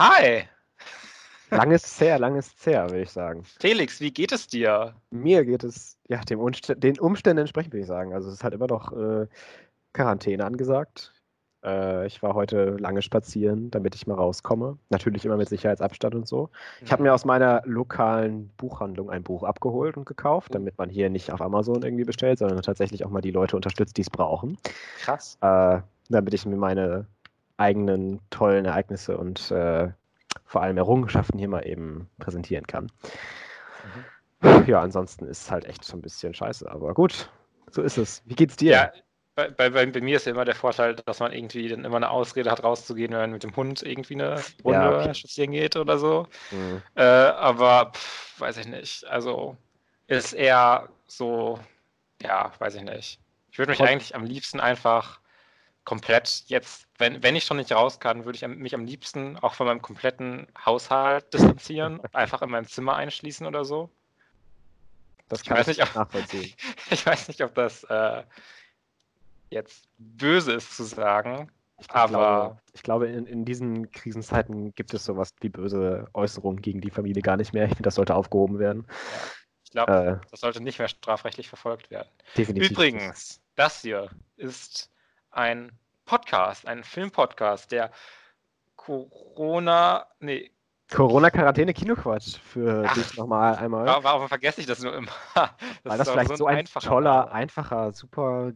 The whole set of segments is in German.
Hi. Hi. Lang ist her, lang ist her, würde ich sagen. Felix, wie geht es dir? Mir geht es, ja, dem Umst den Umständen entsprechend, würde ich sagen. Also es ist halt immer noch äh, Quarantäne angesagt. Äh, ich war heute lange spazieren, damit ich mal rauskomme. Natürlich immer mit Sicherheitsabstand und so. Ich habe mir aus meiner lokalen Buchhandlung ein Buch abgeholt und gekauft, damit man hier nicht auf Amazon irgendwie bestellt, sondern tatsächlich auch mal die Leute unterstützt, die es brauchen. Krass. Äh, damit ich mir meine eigenen tollen Ereignisse und äh, vor allem Errungenschaften hier mal eben präsentieren kann. Mhm. Ja, ansonsten ist es halt echt so ein bisschen scheiße, aber gut, so ist es. Wie geht's dir? Ja, bei, bei, bei, mir ist ja immer der Vorteil, dass man irgendwie dann immer eine Ausrede hat, rauszugehen, wenn man mit dem Hund irgendwie eine Runde ja, okay. spazieren geht oder so. Mhm. Äh, aber pff, weiß ich nicht. Also ist eher so, ja, weiß ich nicht. Ich würde mich eigentlich am liebsten einfach komplett jetzt, wenn, wenn ich schon nicht raus kann, würde ich mich am liebsten auch von meinem kompletten Haushalt distanzieren, einfach in meinem Zimmer einschließen oder so. Das kann ich, weiß nicht, ob, nachvollziehen. ich weiß nicht, ob das äh, jetzt böse ist zu sagen, ich aber. Glaube, ich glaube, in, in diesen Krisenzeiten gibt es sowas wie böse Äußerungen gegen die Familie gar nicht mehr. Ich finde, das sollte aufgehoben werden. Ja, ich glaube, äh, das sollte nicht mehr strafrechtlich verfolgt werden. Definitiv. Übrigens, das hier ist ein Podcast, ein Filmpodcast, der Corona, nee. Corona-Quarantäne-Kinoquatsch für Ach, dich nochmal einmal. Warum vergesse ich das nur immer? Das Weil das vielleicht so ein, so ein toller, einfacher, super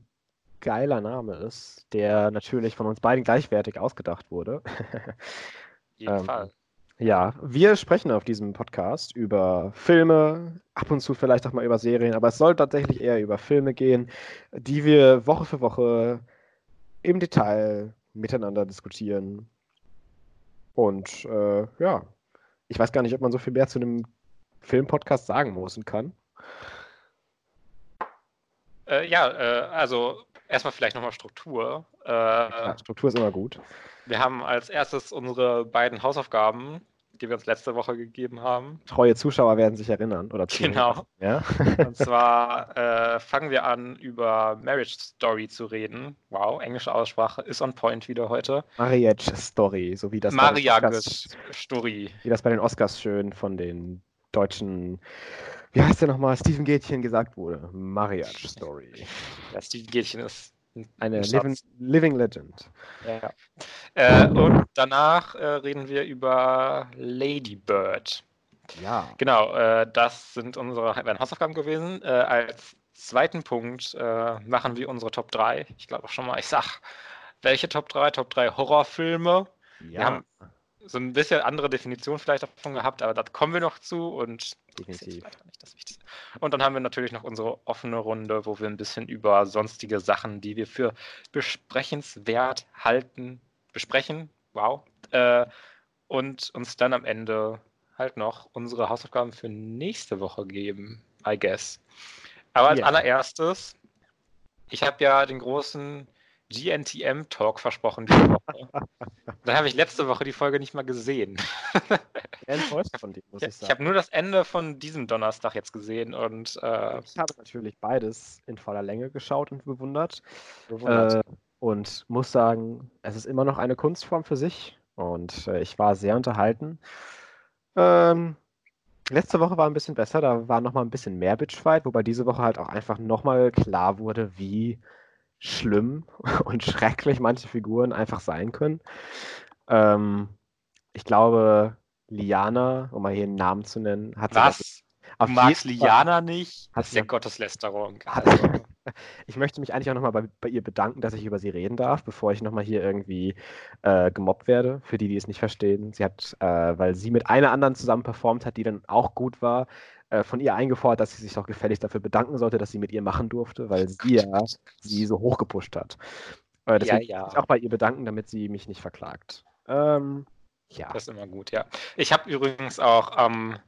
geiler Name ist, der natürlich von uns beiden gleichwertig ausgedacht wurde. jeden ähm, Fall. Ja, wir sprechen auf diesem Podcast über Filme, ab und zu vielleicht auch mal über Serien, aber es soll tatsächlich eher über Filme gehen, die wir Woche für Woche im Detail miteinander diskutieren. Und äh, ja, ich weiß gar nicht, ob man so viel mehr zu einem Filmpodcast sagen muss und kann. Äh, ja, äh, also erstmal vielleicht nochmal Struktur. Äh, ja, Struktur ist immer gut. Wir haben als erstes unsere beiden Hausaufgaben die wir uns letzte Woche gegeben haben. Treue Zuschauer werden sich erinnern. Oder genau. Ja? Und zwar äh, fangen wir an, über Marriage Story zu reden. Wow, englische Aussprache ist on point wieder heute. Marriage Story, so wie das Mariage Story. Wie das bei den Oscars schön von den deutschen, wie heißt der nochmal, Steven Gätchen gesagt wurde. Marriage Story. Ja, Steven Gätchen ist eine living, living, Legend. Ja. Äh, und danach äh, reden wir über Lady Bird. Ja. Genau, äh, das sind unsere Hausaufgaben gewesen. Äh, als zweiten Punkt äh, machen wir unsere Top 3. Ich glaube auch schon mal, ich sag, welche Top 3? Top 3 Horrorfilme. Ja. Wir haben so ein bisschen andere Definition vielleicht davon gehabt, aber da kommen wir noch zu und Definitiv. Und dann haben wir natürlich noch unsere offene Runde, wo wir ein bisschen über sonstige Sachen, die wir für besprechenswert halten, besprechen. Wow. Äh, und uns dann am Ende halt noch unsere Hausaufgaben für nächste Woche geben, I guess. Aber als yeah. allererstes, ich habe ja den großen GNTM-Talk versprochen diese Woche. Dann habe ich letzte Woche die Folge nicht mal gesehen. enttäuscht von dir, muss ich, ich sagen. Ich habe nur das Ende von diesem Donnerstag jetzt gesehen und äh, ich habe natürlich beides in voller Länge geschaut und bewundert. bewundert. Äh, und muss sagen, es ist immer noch eine Kunstform für sich und äh, ich war sehr unterhalten. Ähm, letzte Woche war ein bisschen besser, da war noch mal ein bisschen mehr Bitchfight, wobei diese Woche halt auch einfach noch mal klar wurde, wie schlimm und schrecklich manche Figuren einfach sein können. Ähm, ich glaube, Liana, um mal hier einen Namen zu nennen, hat Was? Du magst Liana nicht? Hat das ist ja Gotteslästerung. Also. ich möchte mich eigentlich auch nochmal bei, bei ihr bedanken, dass ich über sie reden darf, bevor ich nochmal hier irgendwie äh, gemobbt werde, für die, die es nicht verstehen. Sie hat, äh, weil sie mit einer anderen zusammen performt hat, die dann auch gut war, von ihr eingefordert, dass sie sich doch gefälligst dafür bedanken sollte, dass sie mit ihr machen durfte, weil sie ja sie so hochgepusht hat. Äh, deswegen ja, ja. ich auch bei ihr bedanken, damit sie mich nicht verklagt. Ähm, ja. Das ist immer gut, ja. Ich habe übrigens auch am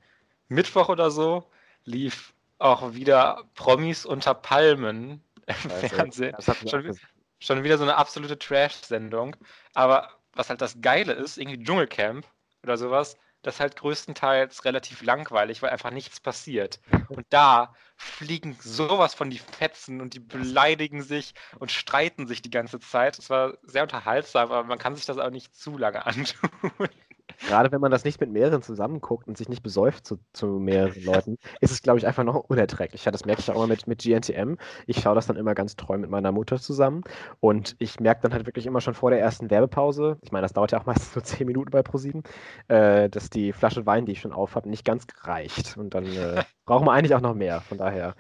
Mittwoch oder so lief auch wieder Promis unter Palmen im also, Fernsehen. Schon, schon, wieder so eine absolute Trash-Sendung. Aber was halt das Geile ist, irgendwie Dschungelcamp oder sowas, das halt größtenteils relativ langweilig, weil einfach nichts passiert. Und da fliegen sowas von die Fetzen und die beleidigen sich und streiten sich die ganze Zeit. Es war sehr unterhaltsam, aber man kann sich das auch nicht zu lange antun. Gerade wenn man das nicht mit mehreren zusammenguckt und sich nicht besäuft zu, zu mehreren Leuten, ist es, glaube ich, einfach noch unerträglicher. Das merke ich auch immer mit, mit GNTM. Ich schaue das dann immer ganz treu mit meiner Mutter zusammen und ich merke dann halt wirklich immer schon vor der ersten Werbepause, ich meine, das dauert ja auch meistens so zehn Minuten bei ProSieben, äh, dass die Flasche Wein, die ich schon auf habe, nicht ganz reicht. Und dann äh, brauchen wir eigentlich auch noch mehr. Von daher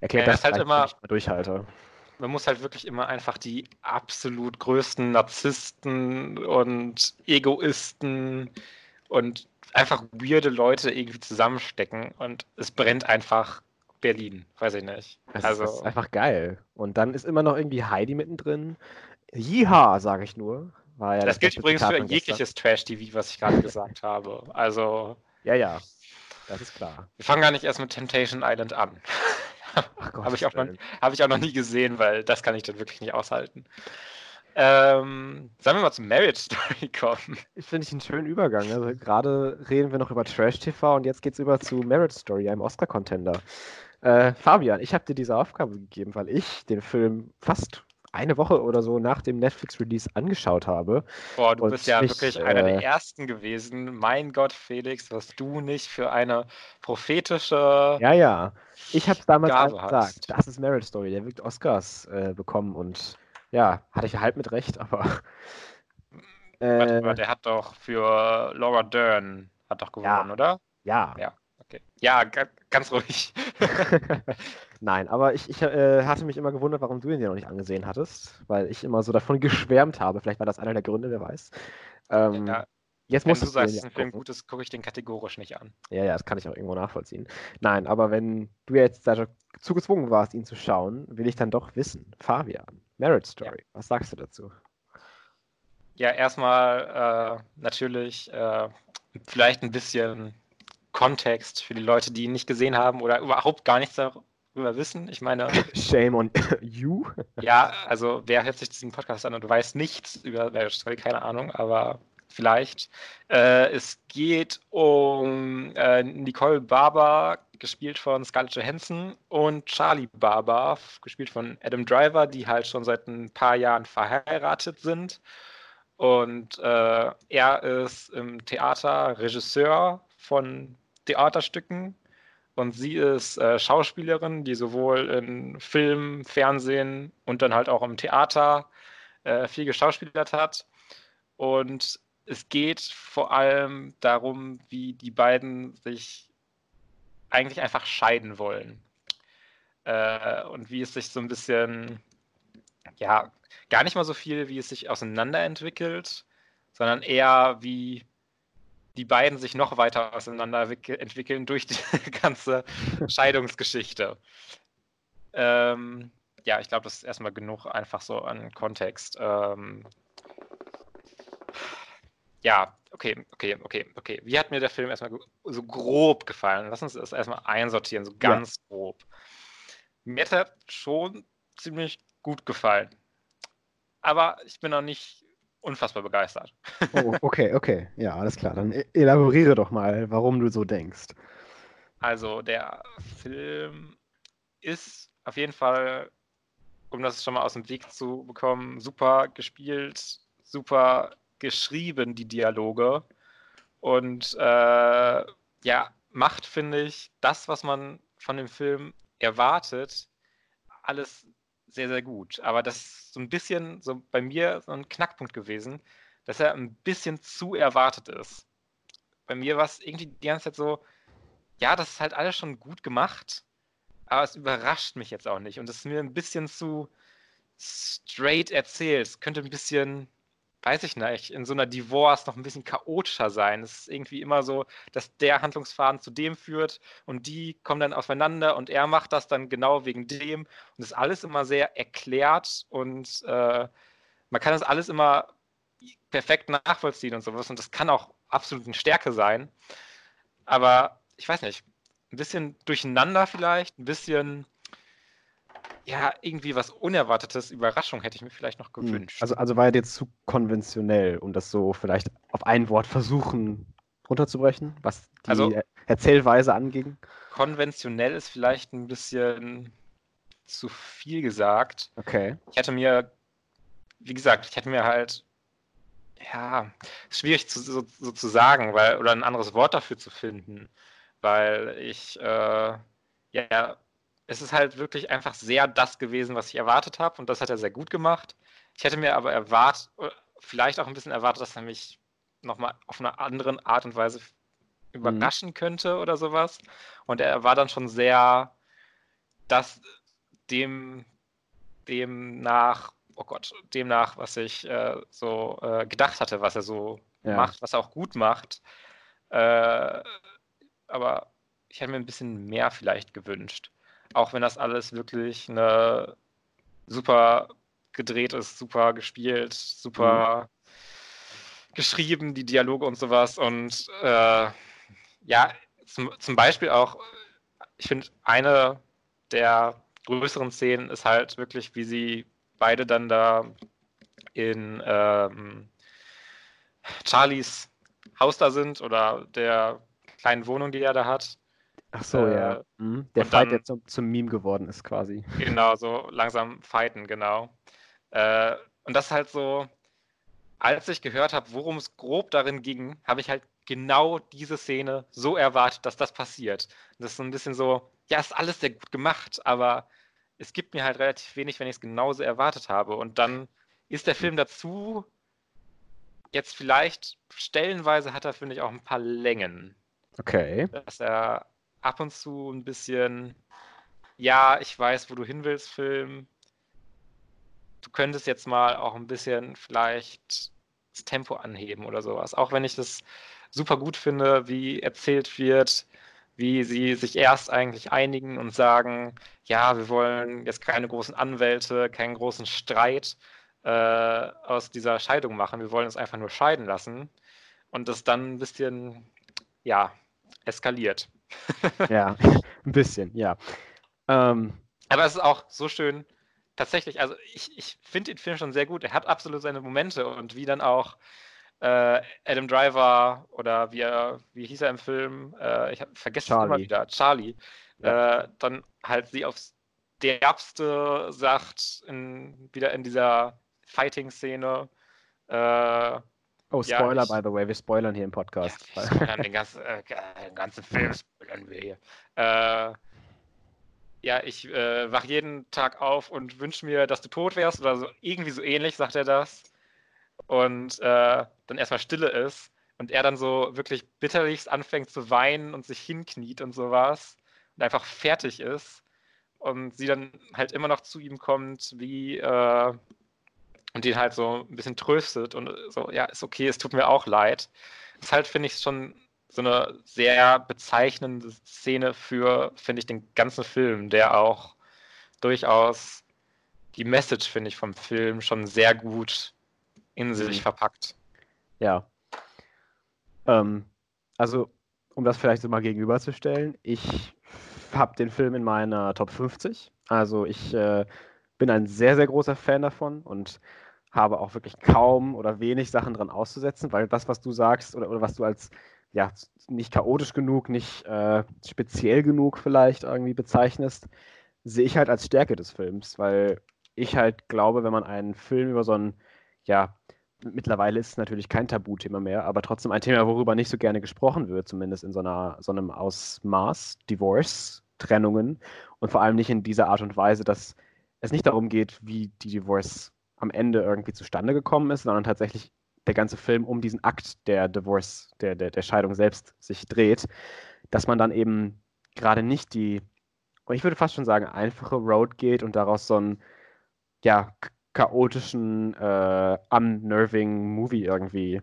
erklärt ja, das, das halt immer Durchhalte man muss halt wirklich immer einfach die absolut größten Narzissten und Egoisten und einfach weirde Leute irgendwie zusammenstecken und es brennt einfach Berlin, weiß ich nicht. Das also ist einfach geil. Und dann ist immer noch irgendwie Heidi mittendrin. Jiha, sage ich nur. Ja das, das gilt übrigens für jegliches Trash-TV, was ich gerade gesagt habe. Also. Ja, ja. Das ist klar. Wir fangen gar nicht erst mit Temptation Island an. Habe ich, auch noch, hab ich auch noch nie gesehen, weil das kann ich dann wirklich nicht aushalten. Ähm, sollen wir mal zum Marriage Story kommen? Ich finde ich einen schönen Übergang. Also gerade reden wir noch über Trash TV und jetzt geht es über zu Marriage Story, einem Oscar-Contender. Äh, Fabian, ich habe dir diese Aufgabe gegeben, weil ich den Film fast eine Woche oder so nach dem Netflix-Release angeschaut habe. Boah, du bist ja mich, wirklich einer der äh, ersten gewesen. Mein Gott, Felix, was du nicht für eine prophetische. Ja, ja. Ich habe damals Gabe gesagt, hast. das ist Merit Story, der wird Oscars äh, bekommen und ja, hatte ich halt mit Recht, aber. Äh, warte mal, der hat doch für Laura Dern hat doch gewonnen, ja, oder? Ja. Ja, okay. Ja, ganz ruhig. Nein, aber ich, ich äh, hatte mich immer gewundert, warum du ihn ja noch nicht angesehen hattest, weil ich immer so davon geschwärmt habe. Vielleicht war das einer der Gründe, wer weiß. Ähm, ja, jetzt wenn du sagst, es ist ein Film gut ist, gucke ich den kategorisch nicht an. Ja, ja, das kann ich auch irgendwo nachvollziehen. Nein, aber wenn du jetzt dazu gezwungen warst, ihn zu schauen, will ich dann doch wissen. Fabian, Merit Story, ja. was sagst du dazu? Ja, erstmal äh, natürlich äh, vielleicht ein bisschen Kontext für die Leute, die ihn nicht gesehen haben oder überhaupt gar nichts darüber wissen. Ich meine. Shame on you. ja, also wer hört sich diesen Podcast an und weiß nichts über Marriage Story, keine Ahnung, aber vielleicht. Äh, es geht um äh, Nicole Barber, gespielt von Scarlett Johansson, und Charlie Barber, gespielt von Adam Driver, die halt schon seit ein paar Jahren verheiratet sind. Und äh, er ist im Theater Regisseur von Theaterstücken und sie ist äh, Schauspielerin, die sowohl in Film, Fernsehen und dann halt auch im Theater äh, viel geschauspielert hat. Und es geht vor allem darum, wie die beiden sich eigentlich einfach scheiden wollen. Äh, und wie es sich so ein bisschen, ja, gar nicht mal so viel, wie es sich auseinanderentwickelt, sondern eher wie die beiden sich noch weiter auseinander entwickeln durch die ganze Scheidungsgeschichte. Ähm, ja, ich glaube, das ist erstmal genug einfach so an Kontext. Ähm, ja, okay, okay, okay, okay. Wie hat mir der Film erstmal so grob gefallen? Lass uns das erstmal einsortieren, so ganz ja. grob. Mir hat er schon ziemlich gut gefallen. Aber ich bin noch nicht unfassbar begeistert. Oh, okay, okay. Ja, alles klar. Dann e-, elaboriere doch mal, warum du so denkst. Also, der Film ist auf jeden Fall, um das schon mal aus dem Weg zu bekommen, super gespielt, super geschrieben, die Dialoge. Und äh, ja, macht, finde ich, das, was man von dem Film erwartet, alles sehr, sehr gut. Aber das ist so ein bisschen so bei mir so ein Knackpunkt gewesen, dass er ein bisschen zu erwartet ist. Bei mir war es irgendwie die ganze Zeit so, ja, das ist halt alles schon gut gemacht, aber es überrascht mich jetzt auch nicht. Und es ist mir ein bisschen zu straight erzählt. Es könnte ein bisschen weiß ich nicht, in so einer Divorce noch ein bisschen chaotischer sein. Es ist irgendwie immer so, dass der Handlungsfaden zu dem führt und die kommen dann aufeinander und er macht das dann genau wegen dem. Und das ist alles immer sehr erklärt und äh, man kann das alles immer perfekt nachvollziehen und sowas. Und das kann auch absolut eine Stärke sein. Aber ich weiß nicht, ein bisschen durcheinander vielleicht, ein bisschen ja, irgendwie was Unerwartetes, Überraschung hätte ich mir vielleicht noch hm. gewünscht. Also, also war er jetzt zu konventionell, um das so vielleicht auf ein Wort versuchen runterzubrechen, was die Also- Erzählweise anging? Konventionell ist vielleicht ein bisschen zu viel gesagt. Okay. Ich hätte mir, wie gesagt, ich hätte mir halt, ja, ist schwierig zu, so, so zu sagen, weil, oder ein anderes Wort dafür zu finden, weil ich, äh, ja, es ist halt wirklich einfach sehr das gewesen, was ich erwartet habe und das hat er sehr gut gemacht. Ich hätte mir aber erwartet, vielleicht auch ein bisschen erwartet, dass er mich nochmal auf eine andere Art und Weise überraschen könnte oder sowas. Und er war dann schon sehr das dem, dem nach, oh Gott, dem nach, was ich äh, so äh, gedacht hatte, was er so Ja. macht, was er auch gut macht. Äh, aber ich hätte mir ein bisschen mehr vielleicht gewünscht. Auch wenn das alles wirklich eine super gedreht ist, super gespielt, super geschrieben, die Dialoge und sowas. Und äh, ja, zum, zum Beispiel auch, ich finde, eine der größeren Szenen ist halt wirklich, wie sie beide dann da in ähm, Charlies Haus da sind oder der kleinen Wohnung, die er da hat. Ach so, Äh, ja. Mhm. Der Fight, dann- der zum, zum Meme geworden ist, quasi. Genau, so langsam fighten, genau. Äh, und das ist halt so, als ich gehört habe, worum es grob darin ging, habe ich halt genau diese Szene so erwartet, dass das passiert. Das ist so ein bisschen so, ja, ist alles sehr gut gemacht, aber es gibt mir halt relativ wenig, wenn ich es genauso erwartet habe. Und dann ist der Film dazu, jetzt vielleicht stellenweise hat er, finde ich, auch ein paar Längen Okay. dass er ab und zu ein bisschen, ja, ich weiß, wo du hin willst, Film. Du könntest jetzt mal auch ein bisschen vielleicht das Tempo anheben oder sowas. Auch wenn ich das super gut finde, wie erzählt wird, wie sie sich erst eigentlich einigen und sagen, ja, wir wollen jetzt keine großen Anwälte, keinen großen Streit äh, aus dieser Scheidung machen. Wir wollen es einfach nur scheiden lassen. Und das dann ein bisschen, ja, eskaliert. Ja, ein bisschen, ja. Ähm, Aber es ist auch so schön, tatsächlich, also ich, ich finde den Film schon sehr gut. Er hat absolut seine Momente und wie dann auch äh, Adam Driver oder wie, er, wie hieß er im Film, äh, ich vergesse es immer wieder, Charlie, Ja. äh, dann halt sie aufs Derbste sagt, in, wieder in dieser Fighting-Szene. Äh, oh, Ja, Spoiler, ich- by the way, wir spoilern hier im Podcast. Ja, wir spoilern den, ganzen, äh, den ganzen Film spoilern wir hier. Äh, ja, ich äh, wach jeden Tag auf und wünsche mir, dass du tot wärst oder so irgendwie so ähnlich, sagt er das. Und äh, dann erstmal Stille ist und er dann so wirklich bitterlichst anfängt zu weinen und sich hinkniet und sowas und einfach fertig ist. Und sie dann halt immer noch zu ihm kommt, wie äh, und ihn halt so ein bisschen tröstet und so, ja, ist okay, es tut mir auch leid. Ist halt, finde ich, schon so eine sehr bezeichnende Szene für, finde ich, den ganzen Film, der auch durchaus die Message, finde ich, vom Film schon sehr gut in sich Mhm. verpackt. Ja. Ähm, also, um das vielleicht so mal gegenüberzustellen, ich habe den Film in meiner Top 50. Also ich äh, bin ein sehr, sehr großer Fan davon und habe auch wirklich kaum oder wenig Sachen dran auszusetzen, weil das, was du sagst oder, oder was du als ja, nicht chaotisch genug, nicht äh, speziell genug vielleicht irgendwie bezeichnest, sehe ich halt als Stärke des Films, weil ich halt glaube, wenn man einen Film über so ein, ja, mittlerweile ist es natürlich kein Tabuthema mehr, aber trotzdem ein Thema, worüber nicht so gerne gesprochen wird, zumindest in so, einer, so einem Ausmaß, Divorce, Trennungen und vor allem nicht in dieser Art und Weise, dass es nicht darum geht, wie die Divorce am Ende irgendwie zustande gekommen ist, sondern tatsächlich der ganze Film um diesen Akt der Divorce, der, der, der Scheidung selbst sich dreht, dass man dann eben gerade nicht die, ich würde fast schon sagen, einfache Road geht und daraus so einen, ja, chaotischen, äh, unnerving Movie irgendwie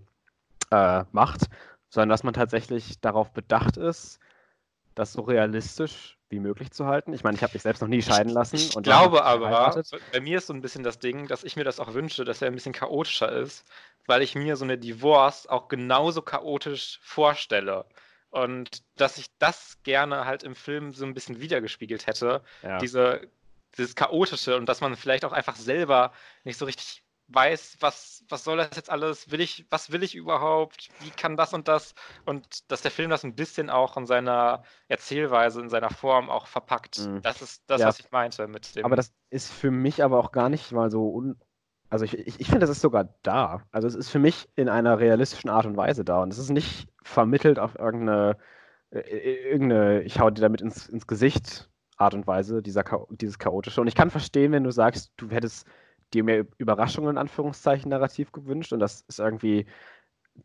äh, macht, sondern dass man tatsächlich darauf bedacht ist, das so realistisch wie möglich zu halten. Ich meine, ich habe mich selbst noch nie scheiden lassen. Ich hab glaube ich aber, geheiratet. bei mir ist so ein bisschen das Ding, dass ich mir das auch wünsche, dass er ein bisschen chaotischer ist, weil ich mir so eine Divorce auch genauso chaotisch vorstelle. Und dass ich das gerne halt im Film so ein bisschen wiedergespiegelt hätte, Ja. diese, dieses Chaotische und dass man vielleicht auch einfach selber nicht so richtig weiß, was, was soll das jetzt alles, will ich, was will ich überhaupt, wie kann das und das und dass der Film das ein bisschen auch in seiner Erzählweise, in seiner Form auch verpackt. Mhm. Das ist das, ja. was ich meinte mit dem. Aber das ist für mich aber auch gar nicht mal so un also ich, ich, ich finde, das ist sogar da. Also es ist für mich in einer realistischen Art und Weise da. Und es ist nicht vermittelt auf irgendeine, äh, äh, irgendeine ich hau dir damit ins, ins Gesicht Art und Weise, dieser, dieses chaotische. Und ich kann verstehen, wenn du sagst, du hättest dir mehr Überraschungen in Anführungszeichen narrativ gewünscht und das ist irgendwie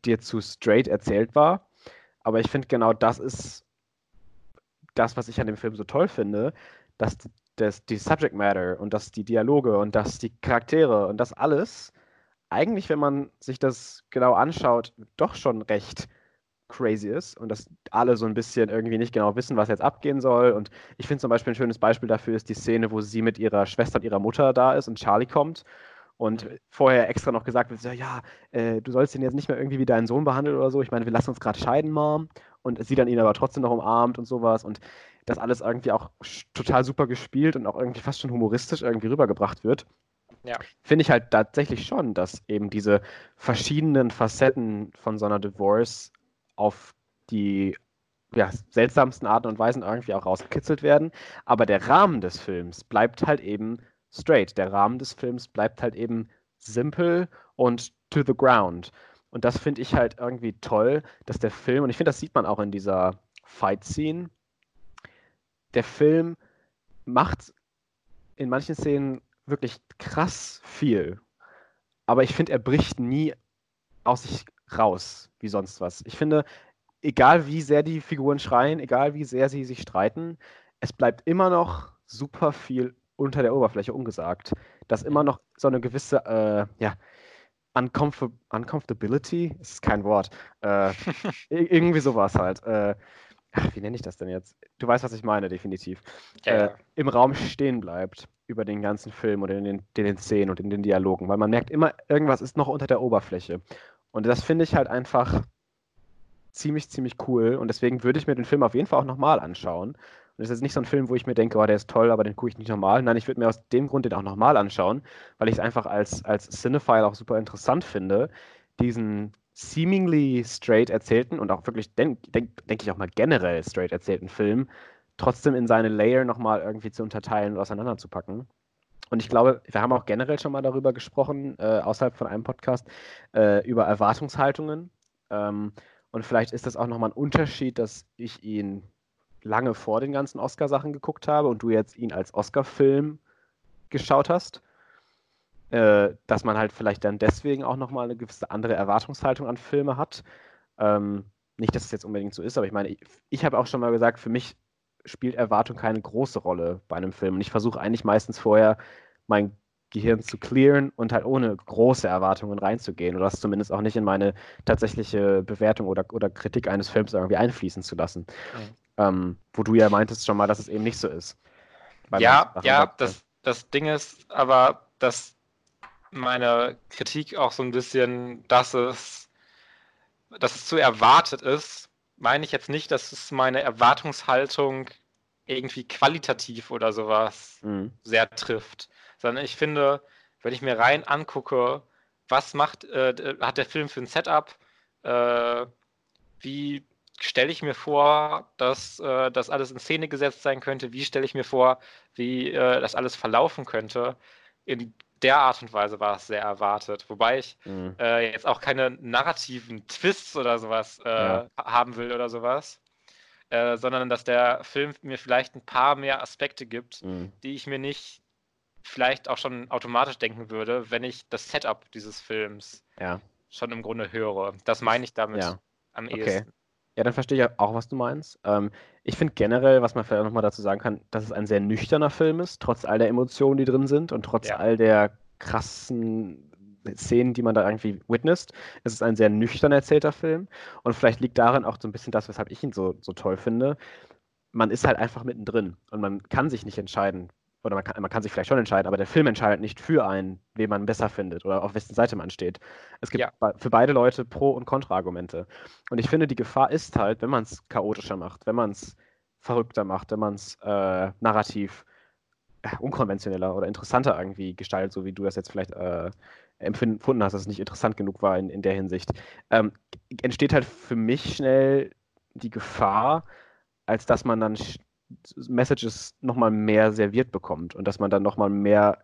dir zu straight erzählt war. Aber ich finde genau das ist das, was ich an dem Film so toll finde, dass das, die Subject Matter und dass die Dialoge und dass die Charaktere und das alles eigentlich, wenn man sich das genau anschaut, doch schon recht crazy ist und dass alle so ein bisschen irgendwie nicht genau wissen, was jetzt abgehen soll. Und ich finde zum Beispiel ein schönes Beispiel dafür ist die Szene, wo sie mit ihrer Schwester und ihrer Mutter da ist und Charlie kommt und mhm. vorher extra noch gesagt wird, ja, äh, du sollst ihn jetzt nicht mehr irgendwie wie deinen Sohn behandeln oder so. Ich meine, wir lassen uns gerade scheiden, Mom. Und sie dann ihn aber trotzdem noch umarmt und sowas. Und das alles irgendwie auch total super gespielt und auch irgendwie fast schon humoristisch irgendwie rübergebracht wird. Ja. Finde ich halt tatsächlich schon, dass eben diese verschiedenen Facetten von so einer Divorce auf die ja, seltsamsten Arten und Weisen irgendwie auch rausgekitzelt werden. Aber der Rahmen des Films bleibt halt eben straight. Der Rahmen des Films bleibt halt eben simpel und to the ground. Und das finde ich halt irgendwie toll, dass der Film, und ich finde, das sieht man auch in dieser Fight-Scene, der Film macht in manchen Szenen wirklich krass viel. Aber ich finde, er bricht nie aus sich raus, wie sonst was. Ich finde, egal wie sehr die Figuren schreien, egal wie sehr sie sich streiten, es bleibt immer noch super viel unter der Oberfläche ungesagt. Dass immer noch so eine gewisse, äh, ja, Uncomfort Uncomfortability, ist kein Wort, äh, irgendwie sowas halt. Äh, ach, wie nenne ich das denn jetzt? Du weißt, was ich meine, definitiv. Ja, äh, Im Raum stehen bleibt über den ganzen Film oder in den, in den Szenen und in den Dialogen, weil man merkt immer, irgendwas ist noch unter der Oberfläche. Und das finde ich halt einfach ziemlich, ziemlich cool. Und deswegen würde ich mir den Film auf jeden Fall auch nochmal anschauen. Und es ist nicht so ein Film, wo ich mir denke, oh, der ist toll, aber den gucke ich nicht nochmal. Nein, ich würde mir aus dem Grund den auch nochmal anschauen, weil ich es einfach als, als Cinephile auch super interessant finde, diesen seemingly straight erzählten und auch wirklich, denke denk, denk ich auch mal generell straight erzählten Film, trotzdem in seine Layer nochmal irgendwie zu unterteilen und auseinanderzupacken. Und ich glaube, wir haben auch generell schon mal darüber gesprochen, äh, außerhalb von einem Podcast, äh, über Erwartungshaltungen. Ähm, und vielleicht ist das auch nochmal ein Unterschied, dass ich ihn lange vor den ganzen Oscar-Sachen geguckt habe und du jetzt ihn als Oscar-Film geschaut hast äh, dass man halt vielleicht dann deswegen auch nochmal eine gewisse andere Erwartungshaltung an Filme hat. Ähm, nicht, dass es jetzt unbedingt so ist, aber ich meine, ich, ich habe auch schon mal gesagt, für mich spielt Erwartung keine große Rolle bei einem Film. Und ich versuche eigentlich meistens vorher mein Gehirn zu clearen und halt ohne große Erwartungen reinzugehen oder das zumindest auch nicht in meine tatsächliche Bewertung oder, oder Kritik eines Films irgendwie einfließen zu lassen. Mhm. Ähm, wo du ja meintest schon mal, dass es eben nicht so ist. Ja, ja, das, das Ding ist aber, dass meine Kritik auch so ein bisschen, dass es, dass es zu erwartet ist, meine ich jetzt nicht, dass es meine Erwartungshaltung irgendwie qualitativ oder sowas mhm. sehr trifft, sondern ich finde, wenn ich mir rein angucke, was macht, äh, hat der Film für ein Setup, äh, wie stelle ich mir vor, dass äh, das alles in Szene gesetzt sein könnte, wie stelle ich mir vor, wie äh, das alles verlaufen könnte, in der Art und Weise war es sehr erwartet. Wobei ich mhm. äh, jetzt auch keine narrativen Twists oder sowas äh, ja. haben will oder sowas. Äh, sondern dass der Film mir vielleicht ein paar mehr Aspekte gibt, mhm. die ich mir nicht vielleicht auch schon automatisch denken würde, wenn ich das Setup dieses Films ja. schon im Grunde höre. Das meine ich damit ja. am ehesten. Ja, dann verstehe ich auch, was du meinst. Ähm, ich finde generell, was man vielleicht nochmal dazu sagen kann, dass es ein sehr nüchterner Film ist, trotz all der Emotionen, die drin sind und trotz ja. all der krassen Szenen, die man da irgendwie witnessed. Es ist ein sehr nüchtern erzählter Film und vielleicht liegt darin auch so ein bisschen das, weshalb ich ihn so, so toll finde. Man ist halt einfach mittendrin und man kann sich nicht entscheiden, oder man kann, man kann sich vielleicht schon entscheiden, aber der Film entscheidet nicht für einen, wen man besser findet oder auf wessen Seite man steht. Es gibt ja. für beide Leute Pro- und Kontra-Argumente. Und ich finde, die Gefahr ist halt, wenn man es chaotischer macht, wenn man es verrückter macht, wenn man es äh, narrativ äh, unkonventioneller oder interessanter irgendwie gestaltet, so wie du das jetzt vielleicht äh, empfunden hast, dass es nicht interessant genug war in, in der Hinsicht, ähm, entsteht halt für mich schnell die Gefahr, als dass man dann Messages nochmal mehr serviert bekommt und dass man dann nochmal mehr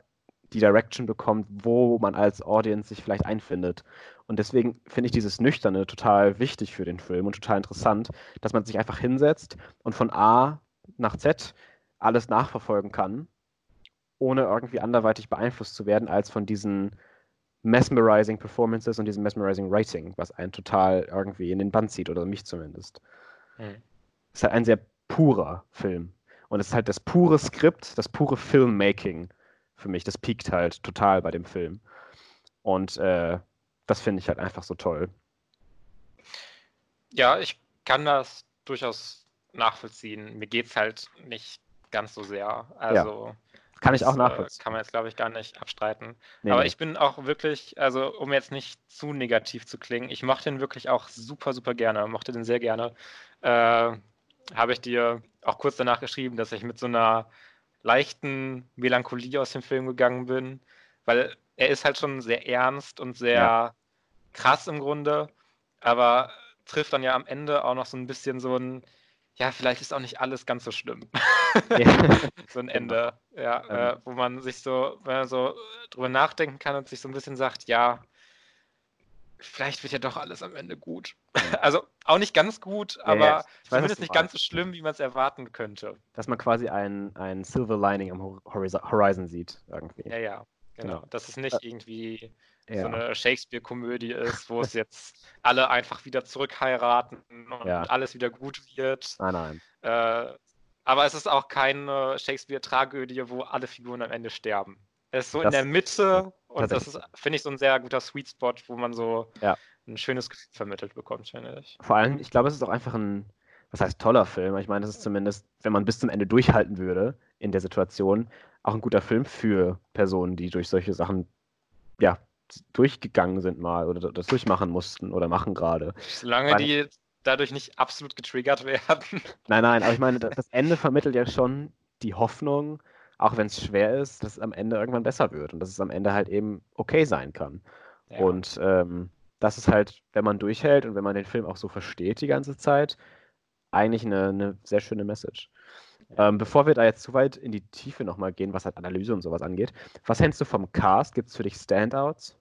die Direction bekommt, wo man als Audience sich vielleicht einfindet. Und deswegen finde ich dieses Nüchterne total wichtig für den Film und total interessant, dass man sich einfach hinsetzt und von A nach Z alles nachverfolgen kann, ohne irgendwie anderweitig beeinflusst zu werden als von diesen mesmerizing Performances und diesem mesmerizing Writing, was einen total irgendwie in den Band zieht, oder mich zumindest. Mhm. Es ist halt ein sehr purer Film. Und es ist halt das pure Skript, das pure Filmmaking für mich. Das piekt halt total bei dem Film. Und äh, das finde ich halt einfach so toll. Ja, ich kann das durchaus nachvollziehen. Mir geht es halt nicht ganz so sehr. Also. Ja. Kann ich auch äh, nachvollziehen. Kann man jetzt, glaube ich, gar nicht abstreiten. Nee, Aber nee. ich bin auch wirklich, also um jetzt nicht zu negativ zu klingen, ich mochte den wirklich auch super, super gerne. Mochte den sehr gerne. Äh, Habe ich dir auch kurz danach geschrieben, dass ich mit so einer leichten Melancholie aus dem Film gegangen bin, weil er ist halt schon sehr ernst und sehr ja. krass im Grunde, aber trifft dann ja am Ende auch noch so ein bisschen so ein, ja, vielleicht ist auch nicht alles ganz so schlimm. Ja. so ein Ende, ja, ähm. äh, wo man sich so, wenn man so drüber nachdenken kann und sich so ein bisschen sagt, ja, vielleicht wird ja doch alles am Ende gut. also auch nicht ganz gut, aber ja, zumindest nicht ganz so schlimm, wie man es erwarten könnte. Dass man quasi ein, ein Silver Lining am Horizon sieht, irgendwie. Ja, ja, genau. genau. Dass es nicht äh, irgendwie ja. so eine Shakespeare-Komödie ist, wo es jetzt alle einfach wieder zurückheiraten und alles wieder gut wird. Nein, nein. Äh, aber es ist auch keine Shakespeare-Tragödie, wo alle Figuren am Ende sterben. Es ist so das, in der Mitte und das ist, finde ich, so ein sehr guter Sweet Spot, wo man so ja. ein schönes Gefühl vermittelt bekommt, finde ich. Vor allem, ich glaube, es ist auch einfach ein, was heißt toller Film. Ich meine, es ist zumindest, wenn man bis zum Ende durchhalten würde in der Situation, auch ein guter Film für Personen, die durch solche Sachen, ja, durchgegangen sind mal oder das durchmachen mussten oder machen gerade. Solange Weil, die dadurch nicht absolut getriggert werden. Nein, nein, aber ich meine, das Ende vermittelt ja schon die Hoffnung, auch wenn es schwer ist, dass es am Ende irgendwann besser wird und dass es am Ende halt eben okay sein kann. Ja. Und ähm, das ist halt, wenn man durchhält und wenn man den Film auch so versteht die ganze Zeit, eigentlich eine, eine sehr schöne Message. Ja. Ähm, bevor wir da jetzt zu weit in die Tiefe nochmal gehen, was halt Analyse und sowas angeht, was hältst du vom Cast? Gibt es für dich Standouts?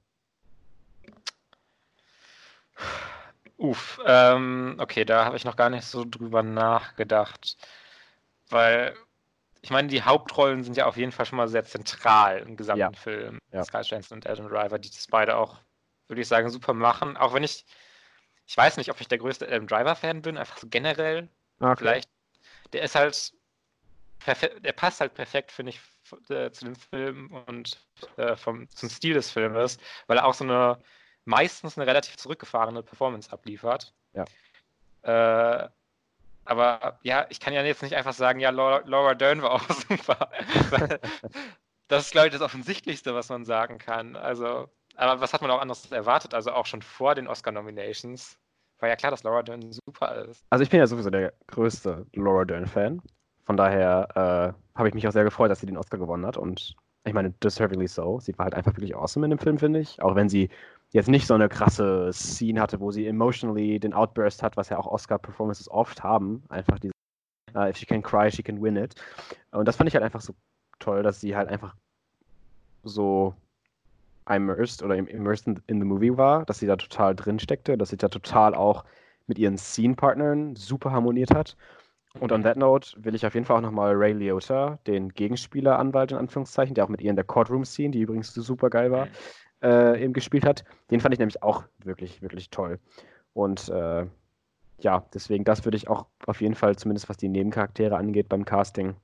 Uff, ähm, okay, da habe ich noch gar nicht so drüber nachgedacht. Weil ich meine, die Hauptrollen sind ja auf jeden Fall schon mal sehr zentral im gesamten ja. Film. Ja. Sky Jensen und Adam Driver, die das beide auch, würde ich sagen, super machen. Auch wenn ich, ich weiß nicht, ob ich der größte Adam Driver-Fan bin, einfach so generell. Okay. Vielleicht, der ist halt, perfekt, der passt halt perfekt, finde ich, äh, zu dem Film und äh, vom, zum Stil des Filmes, weil er auch so eine, meistens eine relativ zurückgefahrene Performance abliefert. Ja. Äh, aber ja, ich kann ja jetzt nicht einfach sagen, ja, Laura, Laura Dern war auch super. das ist, glaube ich, das Offensichtlichste, was man sagen kann. Also, aber was hat man auch anderes erwartet? Also auch schon vor den Oscar-Nominations war ja klar, dass Laura Dern super ist. Also ich bin ja sowieso der größte Laura Dern-Fan. Von daher äh, habe ich mich auch sehr gefreut, dass sie den Oscar gewonnen hat. Und ich meine, deservedly so. Sie war halt einfach wirklich awesome in dem Film, finde ich. Auch wenn sie jetzt nicht so eine krasse Scene hatte, wo sie emotionally den Outburst hat, was ja auch Oscar-Performances oft haben. Einfach diese, uh, if she can cry, she can win it. Und das fand ich halt einfach so toll, dass sie halt einfach so immersed oder immersed in, in the movie war, dass sie da total drin steckte, dass sie da total auch mit ihren Scene-Partnern super harmoniert hat. Und on that note will ich auf jeden Fall auch nochmal Ray Liotta, den Gegenspieler-Anwalt in Anführungszeichen, der auch mit ihr in der Courtroom-Scene, die übrigens super geil war, äh, eben gespielt hat. Den fand ich nämlich auch wirklich, wirklich toll. Und äh, ja, deswegen, das würde ich auch auf jeden Fall, zumindest was die Nebencharaktere angeht, beim Casting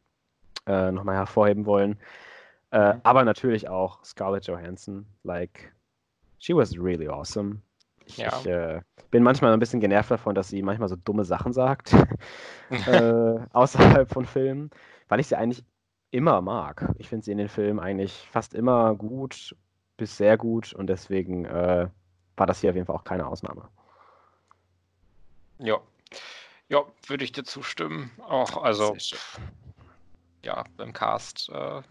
äh, nochmal hervorheben wollen. Äh, mhm. Aber natürlich auch Scarlett Johansson. Like, she was really awesome. Ich, ja. ich äh, bin manchmal ein bisschen genervt davon, dass sie manchmal so dumme Sachen sagt. äh, außerhalb von Filmen. Weil ich sie eigentlich immer mag. Ich finde sie in den Filmen eigentlich fast immer gut bis sehr gut und deswegen äh, war das hier auf jeden Fall auch keine Ausnahme. Ja, ja, würde ich dir zustimmen. Auch also ja beim Cast äh,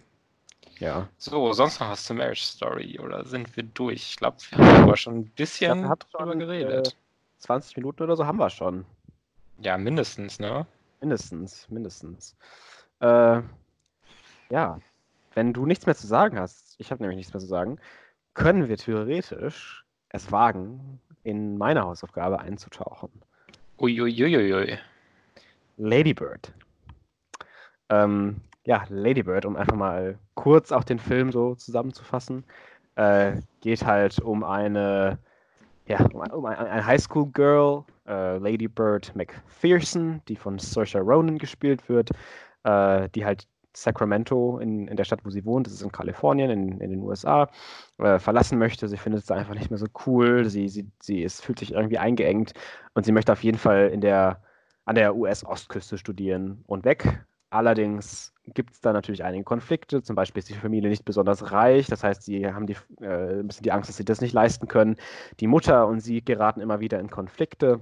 Ja. So, sonst noch was zur Marriage Story oder sind wir durch? Ich glaube, wir haben aber schon ein bisschen glaub, darüber geredet. Äh, 20 Minuten oder so haben wir schon. Ja, mindestens, ne? Mindestens, mindestens. Äh, ja, wenn du nichts mehr zu sagen hast, ich habe nämlich nichts mehr zu sagen, können wir theoretisch es wagen, in meine Hausaufgabe einzutauchen. Uiuiuiui. Ladybird. Ähm, ja, Ladybird, um einfach mal kurz auch den Film so zusammenzufassen, äh, geht halt um eine, ja, um, um ein, ein Highschool-Girl, äh, Ladybird McPherson, die von Saoirse Ronan gespielt wird, äh, die halt Sacramento, in, in der Stadt, wo sie wohnt, das ist in Kalifornien, in, in den USA, äh, verlassen möchte. Sie findet es einfach nicht mehr so cool. Sie, sie, sie ist, fühlt sich irgendwie eingeengt und sie möchte auf jeden Fall in der, an der US-Ostküste studieren und weg. Allerdings gibt es da natürlich einige Konflikte. Zum Beispiel ist die Familie nicht besonders reich. Das heißt, sie haben die, äh, ein bisschen die Angst, dass sie das nicht leisten können. Die Mutter und sie geraten immer wieder in Konflikte.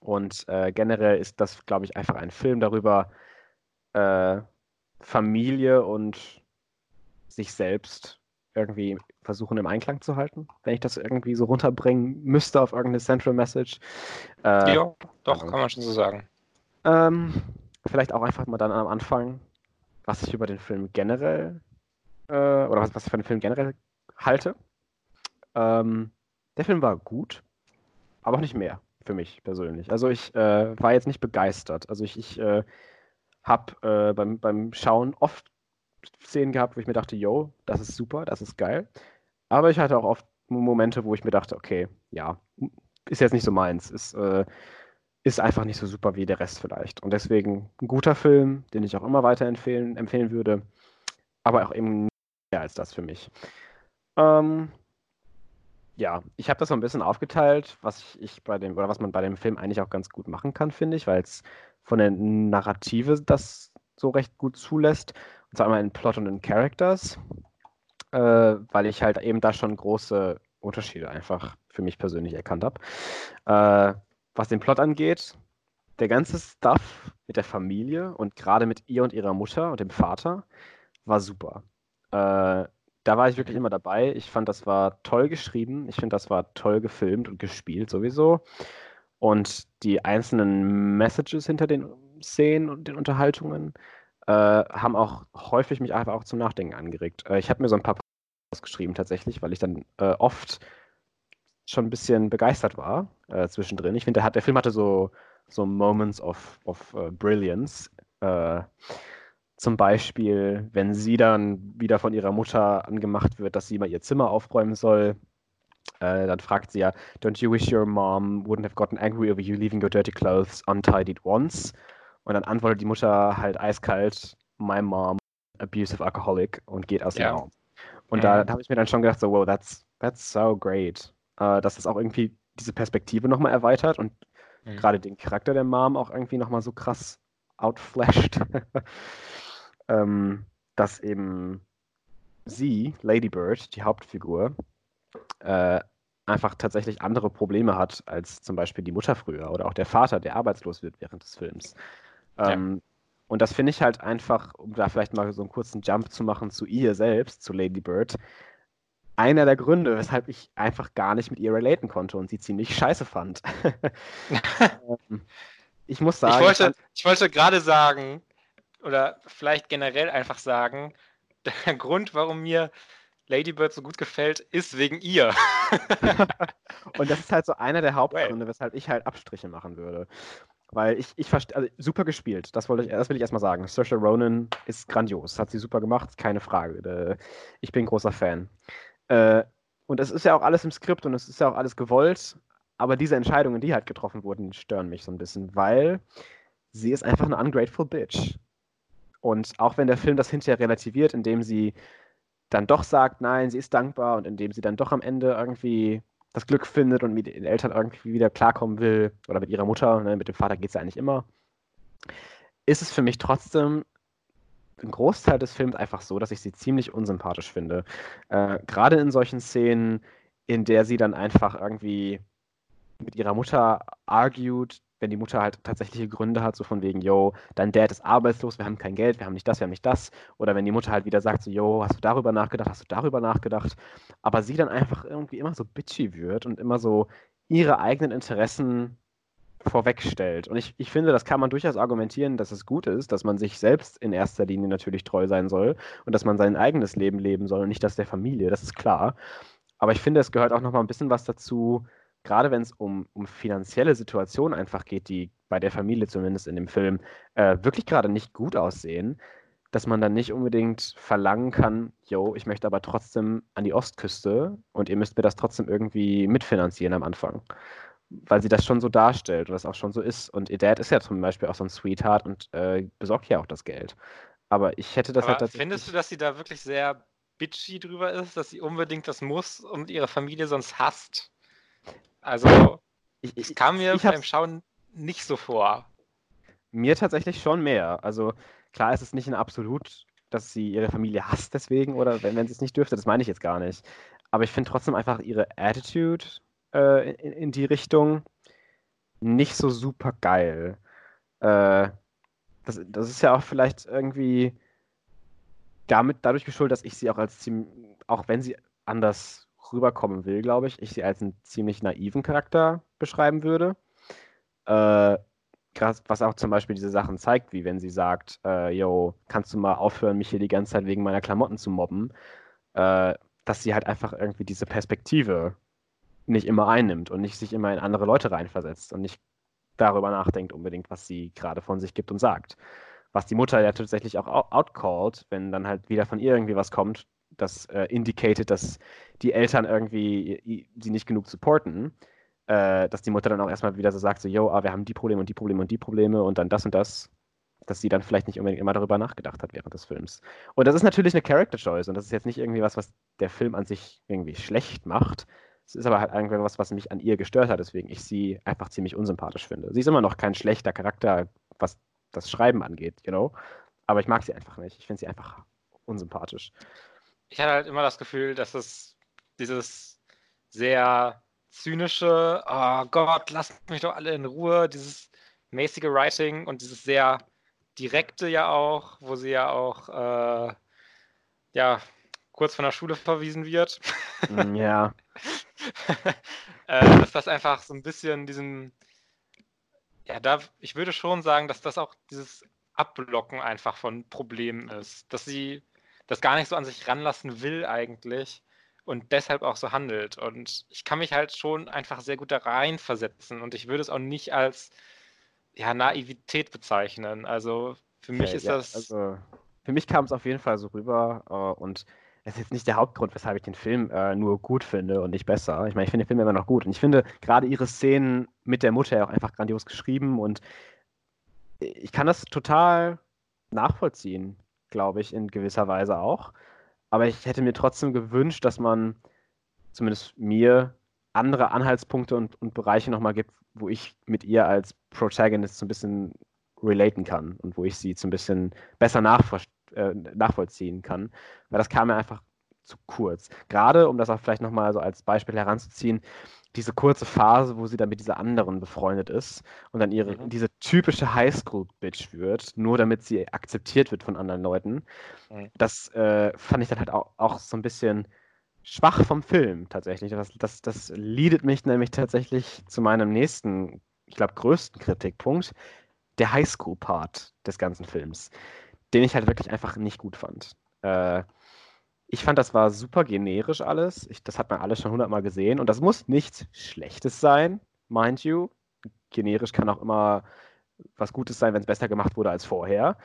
Und äh, generell ist das, glaube ich, einfach ein Film darüber, äh, Familie und sich selbst irgendwie versuchen im Einklang zu halten, wenn ich das irgendwie so runterbringen müsste auf irgendeine Central Message. Äh, ja, doch, also, kann man schon so sagen. Ähm, vielleicht auch einfach mal dann am Anfang, was ich über den Film generell äh, oder was, was ich von dem Film generell halte. Ähm, der Film war gut, aber auch nicht mehr für mich persönlich. Also ich äh, war jetzt nicht begeistert. Also ich, ich äh, habe äh, beim, beim Schauen oft Szenen gehabt, wo ich mir dachte, yo, das ist super, das ist geil. Aber ich hatte auch oft Momente, wo ich mir dachte, okay, ja, ist jetzt nicht so meins. Ist, äh, ist einfach nicht so super wie der Rest vielleicht. Und deswegen ein guter Film, den ich auch immer weiterempfehlen empfehlen würde. Aber auch eben mehr als das für mich. Ähm, ja, ich habe das so ein bisschen aufgeteilt, was ich, ich, bei dem, oder was man bei dem Film eigentlich auch ganz gut machen kann, finde ich, weil es von der Narrative das so recht gut zulässt. Und zwar einmal in Plot und in Characters, äh, weil ich halt eben da schon große Unterschiede einfach für mich persönlich erkannt habe. Äh, was den Plot angeht, der ganze Stuff mit der Familie und gerade mit ihr und ihrer Mutter und dem Vater war super. Äh, da war ich wirklich immer dabei. Ich fand, das war toll geschrieben. Ich finde, das war toll gefilmt und gespielt sowieso. Und die einzelnen Messages hinter den Szenen und den Unterhaltungen äh, haben auch häufig mich einfach auch zum Nachdenken angeregt. Äh, ich habe mir so ein paar ausgeschrieben tatsächlich, weil ich dann äh, oft schon ein bisschen begeistert war äh, zwischendrin. Ich finde, der, der Film hatte so, so Moments of, of uh, Brilliance. Zum Beispiel, wenn sie dann wieder von ihrer Mutter angemacht wird, dass sie mal ihr Zimmer aufräumen soll äh, dann fragt sie ja, Don't you wish your mom wouldn't have gotten angry over you leaving your dirty clothes untidied once? Und dann antwortet die Mutter halt eiskalt, My mom, abusive alcoholic und geht aus dem Raum. Und mhm. da, da habe ich mir dann schon gedacht, so, wow, that's, that's so great. Äh, dass das auch irgendwie diese Perspektive nochmal erweitert und mhm. gerade den Charakter der Mom auch irgendwie nochmal so krass outflasht. ähm, dass eben sie, Lady Bird, die Hauptfigur, äh, einfach tatsächlich andere Probleme hat als zum Beispiel die Mutter früher oder auch der Vater, der arbeitslos wird während des Films. Ähm, ja. Und das finde ich halt einfach, um da vielleicht mal so einen kurzen Jump zu machen zu ihr selbst, zu Lady Bird, einer der Gründe, weshalb ich einfach gar nicht mit ihr relaten konnte und sie ziemlich scheiße fand. Ähm, ich muss sagen. Ich wollte, ich wollte gerade sagen, oder vielleicht generell einfach sagen, der Grund, warum mir Ladybird so gut gefällt, ist wegen ihr. und das ist halt so einer der Hauptgründe, weshalb ich halt Abstriche machen würde. Weil ich, ich verstehe, also super gespielt, das, wollte ich, das will ich erstmal sagen. Saoirse Ronan ist grandios, hat sie super gemacht, keine Frage. Ich bin großer Fan. Äh, und es ist ja auch alles im Skript und es ist ja auch alles gewollt, aber diese Entscheidungen, die halt getroffen wurden, stören mich so ein bisschen, weil sie ist einfach eine ungrateful Bitch. Und auch wenn der Film das hinterher relativiert, indem sie dann doch sagt, nein, sie ist dankbar und indem sie dann doch am Ende irgendwie das Glück findet und mit den Eltern irgendwie wieder klarkommen will oder mit ihrer Mutter, ne, mit dem Vater geht es ja eigentlich immer, ist es für mich trotzdem ein Großteil des Films einfach so, dass ich sie ziemlich unsympathisch finde. Äh, Gerade in solchen Szenen, in der sie dann einfach irgendwie mit ihrer Mutter argued, wenn die Mutter halt tatsächliche Gründe hat, so von wegen, yo, dein Dad ist arbeitslos, wir haben kein Geld, wir haben nicht das, wir haben nicht das. Oder wenn die Mutter halt wieder sagt, so, yo, hast du darüber nachgedacht, hast du darüber nachgedacht. Aber sie dann einfach irgendwie immer so bitchy wird und immer so ihre eigenen Interessen vorwegstellt. Und ich, ich finde, das kann man durchaus argumentieren, dass es gut ist, dass man sich selbst in erster Linie natürlich treu sein soll und dass man sein eigenes Leben leben soll und nicht das der Familie, das ist klar. Aber ich finde, es gehört auch noch mal ein bisschen was dazu, gerade wenn es um, um finanzielle Situationen einfach geht, die bei der Familie zumindest in dem Film äh, wirklich gerade nicht gut aussehen, dass man dann nicht unbedingt verlangen kann, yo, ich möchte aber trotzdem an die Ostküste und ihr müsst mir das trotzdem irgendwie mitfinanzieren am Anfang. Weil sie das schon so darstellt und das auch schon so ist. Und ihr Dad ist ja zum Beispiel auch so ein Sweetheart und äh, besorgt ja auch das Geld. Aber ich hätte das aber halt tatsächlich. Findest du, dass sie da wirklich sehr bitchy drüber ist, dass sie unbedingt das muss und ihre Familie sonst hasst? Also, ich, ich, kam mir ich beim Schauen nicht so vor. Mir tatsächlich schon mehr. Also, klar ist es nicht ein Absolut, dass sie ihre Familie hasst deswegen oder wenn, wenn sie es nicht dürfte, das meine ich jetzt gar nicht. Aber ich finde trotzdem einfach ihre Attitude äh, in, in, die Richtung nicht so super geil. Äh, das, das ist ja auch vielleicht irgendwie damit dadurch geschuldet, dass ich sie auch als ziemlich, auch wenn sie anders rüberkommen will, glaube ich, ich sie als einen ziemlich naiven Charakter beschreiben würde. Äh, was auch zum Beispiel diese Sachen zeigt, wie wenn sie sagt, äh, yo, kannst du mal aufhören, mich hier die ganze Zeit wegen meiner Klamotten zu mobben, äh, dass sie halt einfach irgendwie diese Perspektive nicht immer einnimmt und nicht sich immer in andere Leute reinversetzt und nicht darüber nachdenkt unbedingt, was sie gerade von sich gibt und sagt. Was die Mutter ja tatsächlich auch outcallt, wenn dann halt wieder von ihr irgendwie was kommt, das äh, indicated, dass die Eltern irgendwie sie nicht genug supporten, äh, dass die Mutter dann auch erstmal wieder so sagt, so, yo, ah, wir haben die Probleme und die Probleme und die Probleme und dann das und das, dass sie dann vielleicht nicht unbedingt immer darüber nachgedacht hat während des Films. Und das ist natürlich eine Character Choice und das ist jetzt nicht irgendwie was, was der Film an sich irgendwie schlecht macht. Es ist aber halt irgendwie was, was mich an ihr gestört hat, deswegen ich sie einfach ziemlich unsympathisch finde. Sie ist immer noch kein schlechter Charakter, was das Schreiben angeht, you know. Aber ich mag sie einfach nicht. Ich finde sie einfach unsympathisch ich hatte halt immer das Gefühl, dass es dieses sehr zynische, oh Gott, lasst mich doch alle in Ruhe, dieses mäßige Writing und dieses sehr direkte ja auch, wo sie ja auch äh, ja kurz von der Schule verwiesen wird. Mm, ja. äh, dass das einfach so ein bisschen diesen, ja, da, ich würde schon sagen, dass das auch dieses Abblocken einfach von Problemen ist. Dass sie das gar nicht so an sich ranlassen will eigentlich und deshalb auch so handelt. Und ich kann mich halt schon einfach sehr gut da reinversetzen und ich würde es auch nicht als ja, Naivität bezeichnen. Also für mich okay, ist ja, das. Also für mich kam es auf jeden Fall so rüber uh, und das ist jetzt nicht der Hauptgrund, weshalb ich den Film äh, nur gut finde und nicht besser. Ich meine, ich finde den Film immer noch gut. Und ich finde gerade ihre Szenen mit der Mutter auch einfach grandios geschrieben und ich kann das total nachvollziehen glaube ich, in gewisser Weise auch. Aber ich hätte mir trotzdem gewünscht, dass man zumindest mir andere Anhaltspunkte und, und Bereiche nochmal gibt, wo ich mit ihr als Protagonist so ein bisschen relaten kann und wo ich sie so ein bisschen besser äh, nachvollziehen kann. Weil das kam mir einfach zu kurz. Gerade, um das auch vielleicht nochmal so als Beispiel heranzuziehen, diese kurze Phase, wo sie dann mit dieser anderen befreundet ist und dann ihre, mhm. diese typische Highschool-Bitch wird, nur damit sie akzeptiert wird von anderen Leuten. Mhm. Das äh, fand ich dann halt auch, auch, so ein bisschen schwach vom Film tatsächlich. Das, das, das leadet mich nämlich tatsächlich zu meinem nächsten, ich glaube, größten Kritikpunkt, der Highschool-Part des ganzen Films, den ich halt wirklich einfach nicht gut fand. Äh, ich fand, das war super generisch alles. Ich, das hat man alles schon hundertmal gesehen. Und das muss nichts Schlechtes sein, mind you. Generisch kann auch immer was Gutes sein, wenn es besser gemacht wurde als vorher.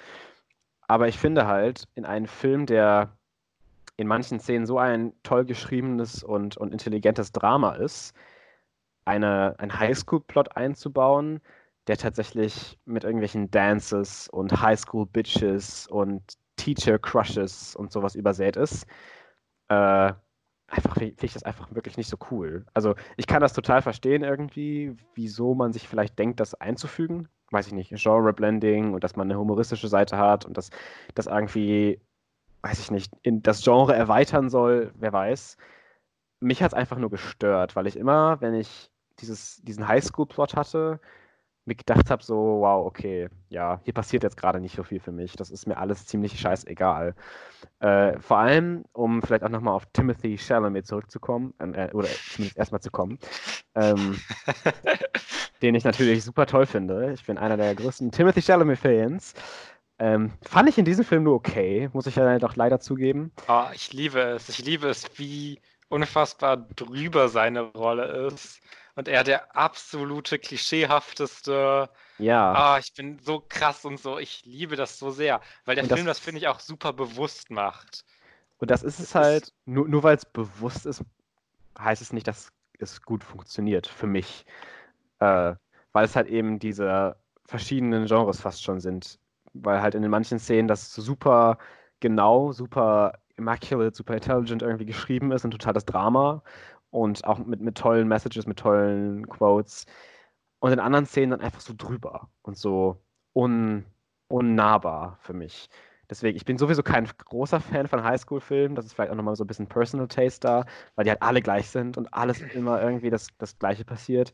Aber ich finde halt, in einem Film, der in manchen Szenen so ein toll geschriebenes und, und intelligentes Drama ist, eine, ein Highschool-Plot einzubauen, der tatsächlich mit irgendwelchen Dances und Highschool-Bitches und Teacher-Crushes und sowas übersät ist, äh, einfach finde ich das einfach wirklich nicht so cool. Also ich kann das total verstehen irgendwie, wieso man sich vielleicht denkt, das einzufügen. Weiß ich nicht, Genre-Blending und dass man eine humoristische Seite hat und dass das irgendwie, weiß ich nicht, in das Genre erweitern soll, wer weiß. Mich hat es einfach nur gestört, weil ich immer, wenn ich dieses, diesen Highschool-Plot hatte, mir gedacht habe, so, wow, okay, ja, hier passiert jetzt gerade nicht so viel für mich. Das ist mir alles ziemlich scheißegal. Äh, vor allem, um vielleicht auch nochmal auf Timothy Chalamet zurückzukommen, äh, oder zumindest erstmal zu kommen, ähm, den ich natürlich super toll finde. Ich bin einer der größten Timothy Chalamet-Fans. Ähm, fand ich in diesem Film nur okay, muss ich ja doch leider zugeben. Oh, ich liebe es. Ich liebe es, wie unfassbar drüber seine Rolle ist und er der absolute klischeehafteste. Ja. Ah, ich bin so krass und so. Ich liebe das so sehr, weil der und Film das, das finde ich auch super bewusst macht. Und das ist es halt, ist, nur, nur weil es bewusst ist, heißt es nicht, dass es gut funktioniert für mich. Äh, weil es halt eben diese verschiedenen Genres fast schon sind. Weil halt in den manchen Szenen das super genau, super immaculate, super intelligent irgendwie geschrieben ist und total das Drama und auch mit, mit tollen Messages, mit tollen Quotes. Und in anderen Szenen dann einfach so drüber und so un, unnahbar für mich. Deswegen, ich bin sowieso kein großer Fan von Highschool-Filmen. Das ist vielleicht auch nochmal so ein bisschen Personal Taste da, weil die halt alle gleich sind und alles immer irgendwie das, das Gleiche passiert.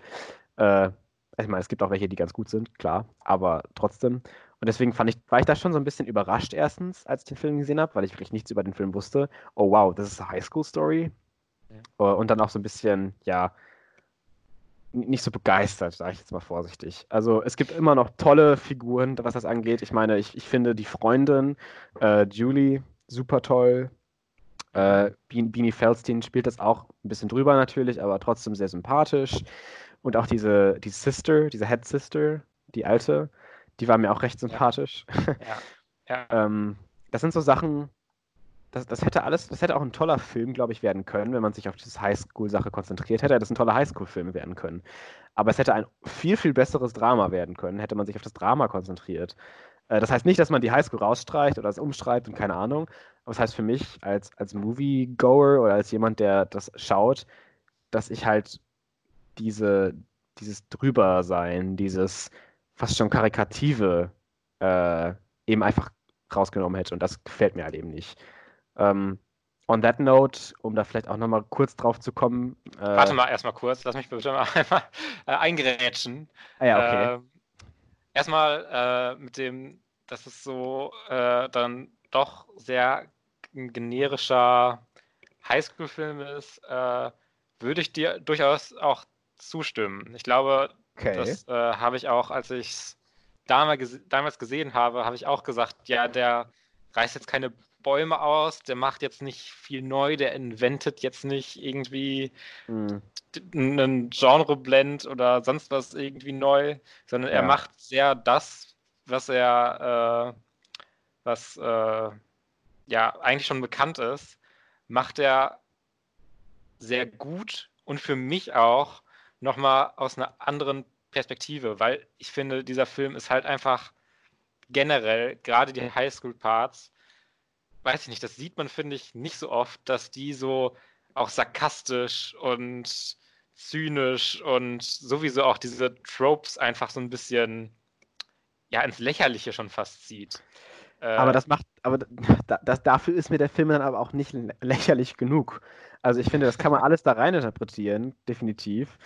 Äh, ich meine, es gibt auch welche, die ganz gut sind, klar, aber trotzdem. Und deswegen fand ich, war ich da schon so ein bisschen überrascht erstens, als ich den Film gesehen habe, weil ich wirklich nichts über den Film wusste. Oh wow, das ist eine Highschool-Story. Ja. Äh, und dann auch so ein bisschen, ja, nicht so begeistert, sage ich jetzt mal vorsichtig. Also es gibt immer noch tolle Figuren, was das angeht. Ich meine, ich, ich finde die Freundin, äh, Julie, super toll. Äh, Beanie Feldstein spielt das auch ein bisschen drüber natürlich, aber trotzdem sehr sympathisch. Und auch diese, die Sister, diese Head Sister, die alte, die war mir auch recht sympathisch. Ja. ja. ähm, das sind so Sachen, das, das hätte alles, das hätte auch ein toller Film, glaube ich, werden können, wenn man sich auf diese Highschool-Sache konzentriert hätte. Das ein toller Highschool-Film werden können. Aber es hätte ein viel, viel besseres Drama werden können, hätte man sich auf das Drama konzentriert. Äh, das heißt nicht, dass man die Highschool rausstreicht oder es umschreibt und keine Ahnung. Aber das heißt für mich als, als Movie-Goer oder als jemand, der das schaut, dass ich halt diese, dieses Drübersein, dieses fast schon Karikative äh, eben einfach rausgenommen hätte. Und das gefällt mir halt eben nicht. Ähm, on that note, um da vielleicht auch nochmal kurz drauf zu kommen. Äh, Warte mal erstmal kurz, lass mich bitte mal einmal äh, eingerätschen. Ah ja, okay. Äh, erstmal äh, mit dem, dass es so äh, dann doch sehr ein generischer Highschool-Film ist, äh, würde ich dir durchaus auch zustimmen. Ich glaube, okay. das habe ich auch, als ich es damals, damals gesehen habe, habe ich auch gesagt, ja, der reißt jetzt keine Bäume aus, der macht jetzt nicht viel neu, der inventet jetzt nicht irgendwie mhm. einen Genreblend oder sonst was irgendwie neu, sondern ja. er macht sehr das, was er, äh, was äh, ja eigentlich schon bekannt ist, macht er sehr gut und für mich auch nochmal aus einer anderen Perspektive, weil ich finde, dieser Film ist halt einfach generell, gerade die Highschool-Parts, weiß ich nicht, das sieht man, finde ich, nicht so oft, dass die so auch sarkastisch und zynisch und sowieso auch diese Tropes einfach so ein bisschen ja ins Lächerliche schon fast zieht. Äh, aber das macht, aber das, dafür ist mir der Film dann aber auch nicht lächerlich genug. Also ich finde, das kann man alles da rein interpretieren, definitiv.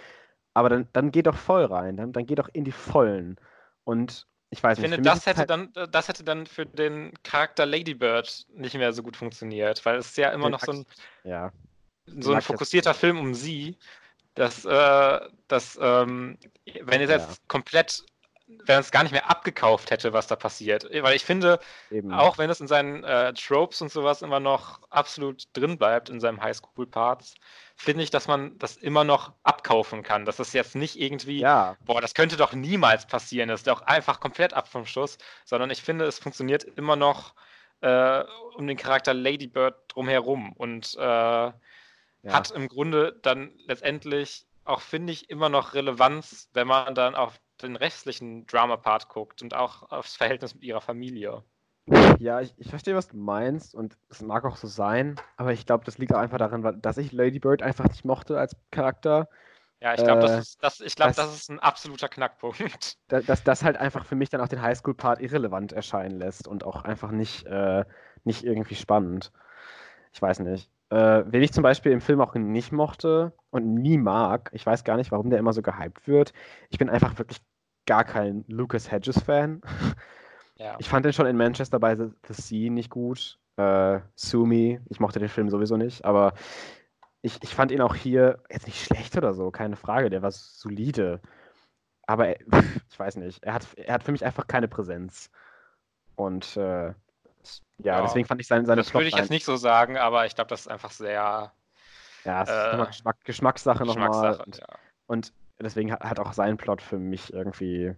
Aber dann, dann geht doch voll rein, dann, dann geht doch in die Vollen. Und ich weiß ich nicht. finde, das hätte, halt dann, das hätte dann für den Charakter Ladybird nicht mehr so gut funktioniert, weil es ist ja immer noch so ein, ja. so ein fokussierter Film um sie, dass, äh, dass ähm, wenn ihr jetzt ja. komplett wenn es gar nicht mehr abgekauft hätte, was da passiert. Weil ich finde, Eben. auch wenn es in seinen äh, Tropes und sowas immer noch absolut drin bleibt, in seinem Highschool-Parts, finde ich, dass man das immer noch abkaufen kann. Das ist jetzt nicht irgendwie, ja. boah, das könnte doch niemals passieren. Das ist doch einfach komplett ab vom Schuss, sondern ich finde, es funktioniert immer noch äh, um den Charakter Ladybird drumherum und äh, ja. hat im Grunde dann letztendlich auch, finde ich, immer noch Relevanz, wenn man dann auf den restlichen Drama-Part guckt und auch aufs Verhältnis mit ihrer Familie. Ja, ich, ich verstehe, was du meinst und es mag auch so sein, aber ich glaube, das liegt auch einfach daran, dass ich Lady Bird einfach nicht mochte als Charakter. Ja, ich glaube, äh, das, ist, das, glaub, das ist ein absoluter Knackpunkt. Dass, dass das halt einfach für mich dann auch den Highschool-Part irrelevant erscheinen lässt und auch einfach nicht, äh, nicht irgendwie spannend. Ich weiß nicht. Äh, wen ich zum Beispiel im Film auch nicht mochte und nie mag, ich weiß gar nicht, warum der immer so gehypt wird. Ich bin einfach wirklich gar kein Lucas Hedges-Fan. Ja. Ich fand den schon in Manchester bei The, The Sea nicht gut. Äh, Sumi, ich mochte den Film sowieso nicht, aber ich, ich fand ihn auch hier jetzt nicht schlecht oder so, keine Frage, der war solide. Aber ich weiß nicht, er hat, er hat für mich einfach keine Präsenz. Und äh, ja, ja, deswegen fand ich seine, seine Das würde ich jetzt nicht so sagen, aber ich glaube, das ist einfach sehr. Ja, es äh, ist Geschmack, Geschmackssache, Geschmackssache nochmal. Und, ja. und deswegen hat, hat auch sein Plot für mich irgendwie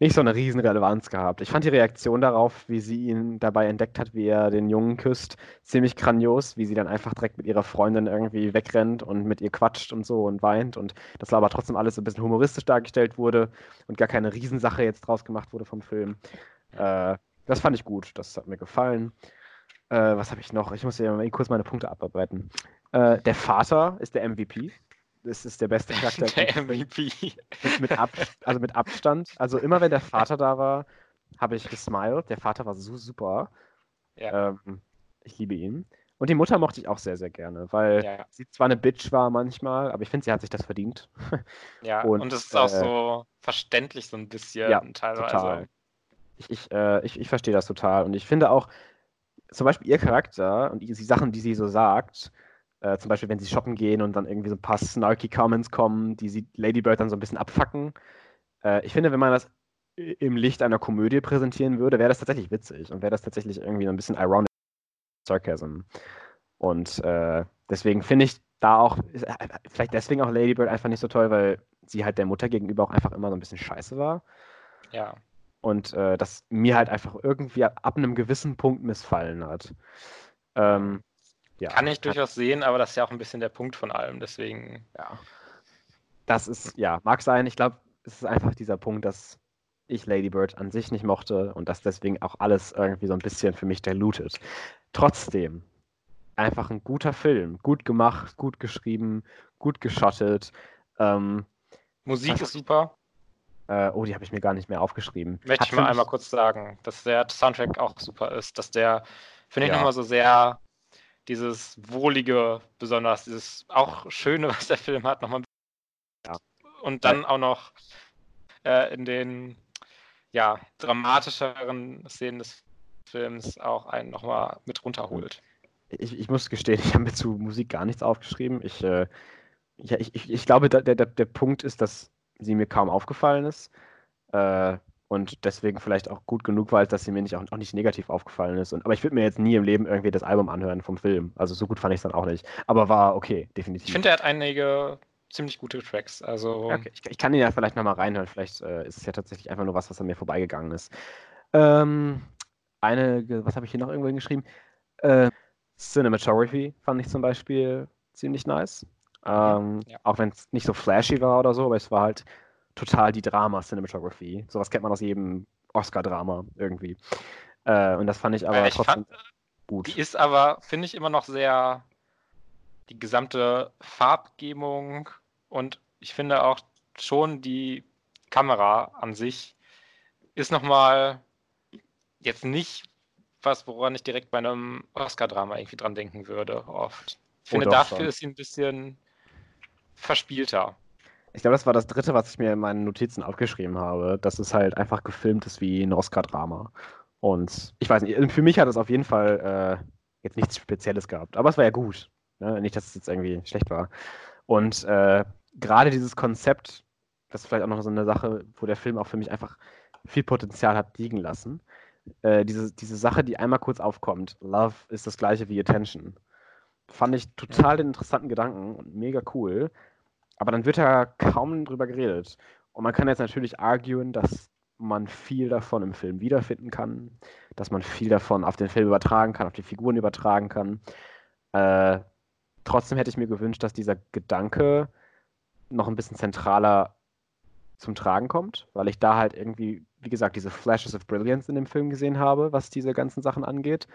nicht so eine riesen Relevanz gehabt. Ich fand die Reaktion darauf, wie sie ihn dabei entdeckt hat, wie er den Jungen küsst, ziemlich grandios, wie sie dann einfach direkt mit ihrer Freundin irgendwie wegrennt und mit ihr quatscht und so und weint und das war aber trotzdem alles so ein bisschen humoristisch dargestellt wurde und gar keine Riesensache jetzt draus gemacht wurde vom Film. Äh, das fand ich gut, das hat mir gefallen. Äh, was habe ich noch? Ich muss ja mal kurz meine Punkte abarbeiten. Äh, der Vater ist der MVP das ist der beste Charakter. Der MVP. Mit, Ab, also mit Abstand. Also immer wenn der Vater da war, habe ich gesmiled. Der Vater war so super. Ja. Ähm, ich liebe ihn. Und die Mutter mochte ich auch sehr, sehr gerne, weil ja. sie zwar eine Bitch war manchmal, aber ich finde, sie hat sich das verdient. Ja, und es ist auch äh, so verständlich so ein bisschen ja, teilweise. Total. Ich, ich, äh, ich, ich verstehe das total. Und ich finde auch, zum Beispiel ihr Charakter und die, die Sachen, die sie so sagt, äh, zum Beispiel, wenn sie shoppen gehen und dann irgendwie so ein paar snarky Comments kommen, die sie Ladybird dann so ein bisschen abfacken. Äh, ich finde, wenn man das im Licht einer Komödie präsentieren würde, wäre das tatsächlich witzig und wäre das tatsächlich irgendwie ein bisschen ironic Sarcasm. Und äh, deswegen finde ich da auch, äh, vielleicht deswegen auch Ladybird einfach nicht so toll, weil sie halt der Mutter gegenüber auch einfach immer so ein bisschen scheiße war. Ja. Und äh, das mir halt einfach irgendwie ab einem gewissen Punkt missfallen hat. Ähm, ja, Kann ich durchaus sehen, aber das ist ja auch ein bisschen der Punkt von allem, deswegen. Ja. Das ist, ja, mag sein. Ich glaube, es ist einfach dieser Punkt, dass ich Lady Bird an sich nicht mochte und dass deswegen auch alles irgendwie so ein bisschen für mich dilutet. Trotzdem, einfach ein guter Film. Gut gemacht, gut geschrieben, gut geschottet. Ähm, Musik ist super. Äh, oh, die habe ich mir gar nicht mehr aufgeschrieben. Möchte ich mal einmal kurz sagen, dass der Soundtrack auch super ist, dass der, finde ich, ja. nochmal so sehr dieses Wohlige, besonders dieses auch Schöne, was der Film hat, nochmal. Ja. Und dann auch noch äh, in den ja, dramatischeren Szenen des Films auch einen nochmal mit runterholt. Ich, ich muss gestehen, ich habe mir zu Musik gar nichts aufgeschrieben. Ich, äh, ja, ich, ich, ich glaube, der, der, der Punkt ist, dass sie mir kaum aufgefallen ist. Äh, und deswegen vielleicht auch gut genug war, dass sie mir nicht, auch, auch nicht negativ aufgefallen ist. Und, aber ich würde mir jetzt nie im Leben irgendwie das Album anhören vom Film. Also so gut fand ich es dann auch nicht. Aber war okay, definitiv. Ich finde, er hat einige ziemlich gute Tracks. Also okay, ich, ich, kann ihn ja vielleicht nochmal reinhören. Vielleicht äh, ist es ja tatsächlich einfach nur was, was an mir vorbeigegangen ist. Ähm, eine, was habe ich hier noch irgendwo hingeschrieben? Äh, Cinematography fand ich zum Beispiel ziemlich nice. Ähm, ja. Auch wenn es nicht so flashy war oder so, aber es war halt total die Drama-Cinematography. Sowas kennt man aus jedem Oscar-Drama irgendwie. Äh, und das fand ich aber ich trotzdem fand, gut. Die ist aber, finde ich, immer noch sehr die gesamte Farbgebung und ich finde auch schon die Kamera an sich ist nochmal jetzt nicht was, woran ich direkt bei einem Oscar-Drama irgendwie dran denken würde, oft. Ich finde, oh, dafür schon. ist sie ein bisschen verspielter. Ich glaube, das war das dritte, was ich mir in meinen Notizen aufgeschrieben habe, dass es halt einfach gefilmt ist wie ein Oscar-Drama. Und ich weiß nicht, für mich hat es auf jeden Fall äh, jetzt nichts Spezielles gehabt. Aber es war ja gut. Ne? Nicht, dass es jetzt irgendwie schlecht war. Und äh, gerade dieses Konzept, das ist vielleicht auch noch so eine Sache, wo der Film auch für mich einfach viel Potenzial hat liegen lassen. Äh, diese, diese Sache, die einmal kurz aufkommt, Love ist das gleiche wie Attention. Fand ich total den interessanten Gedanken und mega cool. Aber dann wird da kaum drüber geredet. Und man kann jetzt natürlich arguen, dass man viel davon im Film wiederfinden kann, dass man viel davon auf den Film übertragen kann, auf die Figuren übertragen kann. Äh, trotzdem hätte ich mir gewünscht, dass dieser Gedanke noch ein bisschen zentraler zum Tragen kommt, weil ich da halt irgendwie, wie gesagt, diese Flashes of Brilliance in dem Film gesehen habe, was diese ganzen Sachen angeht.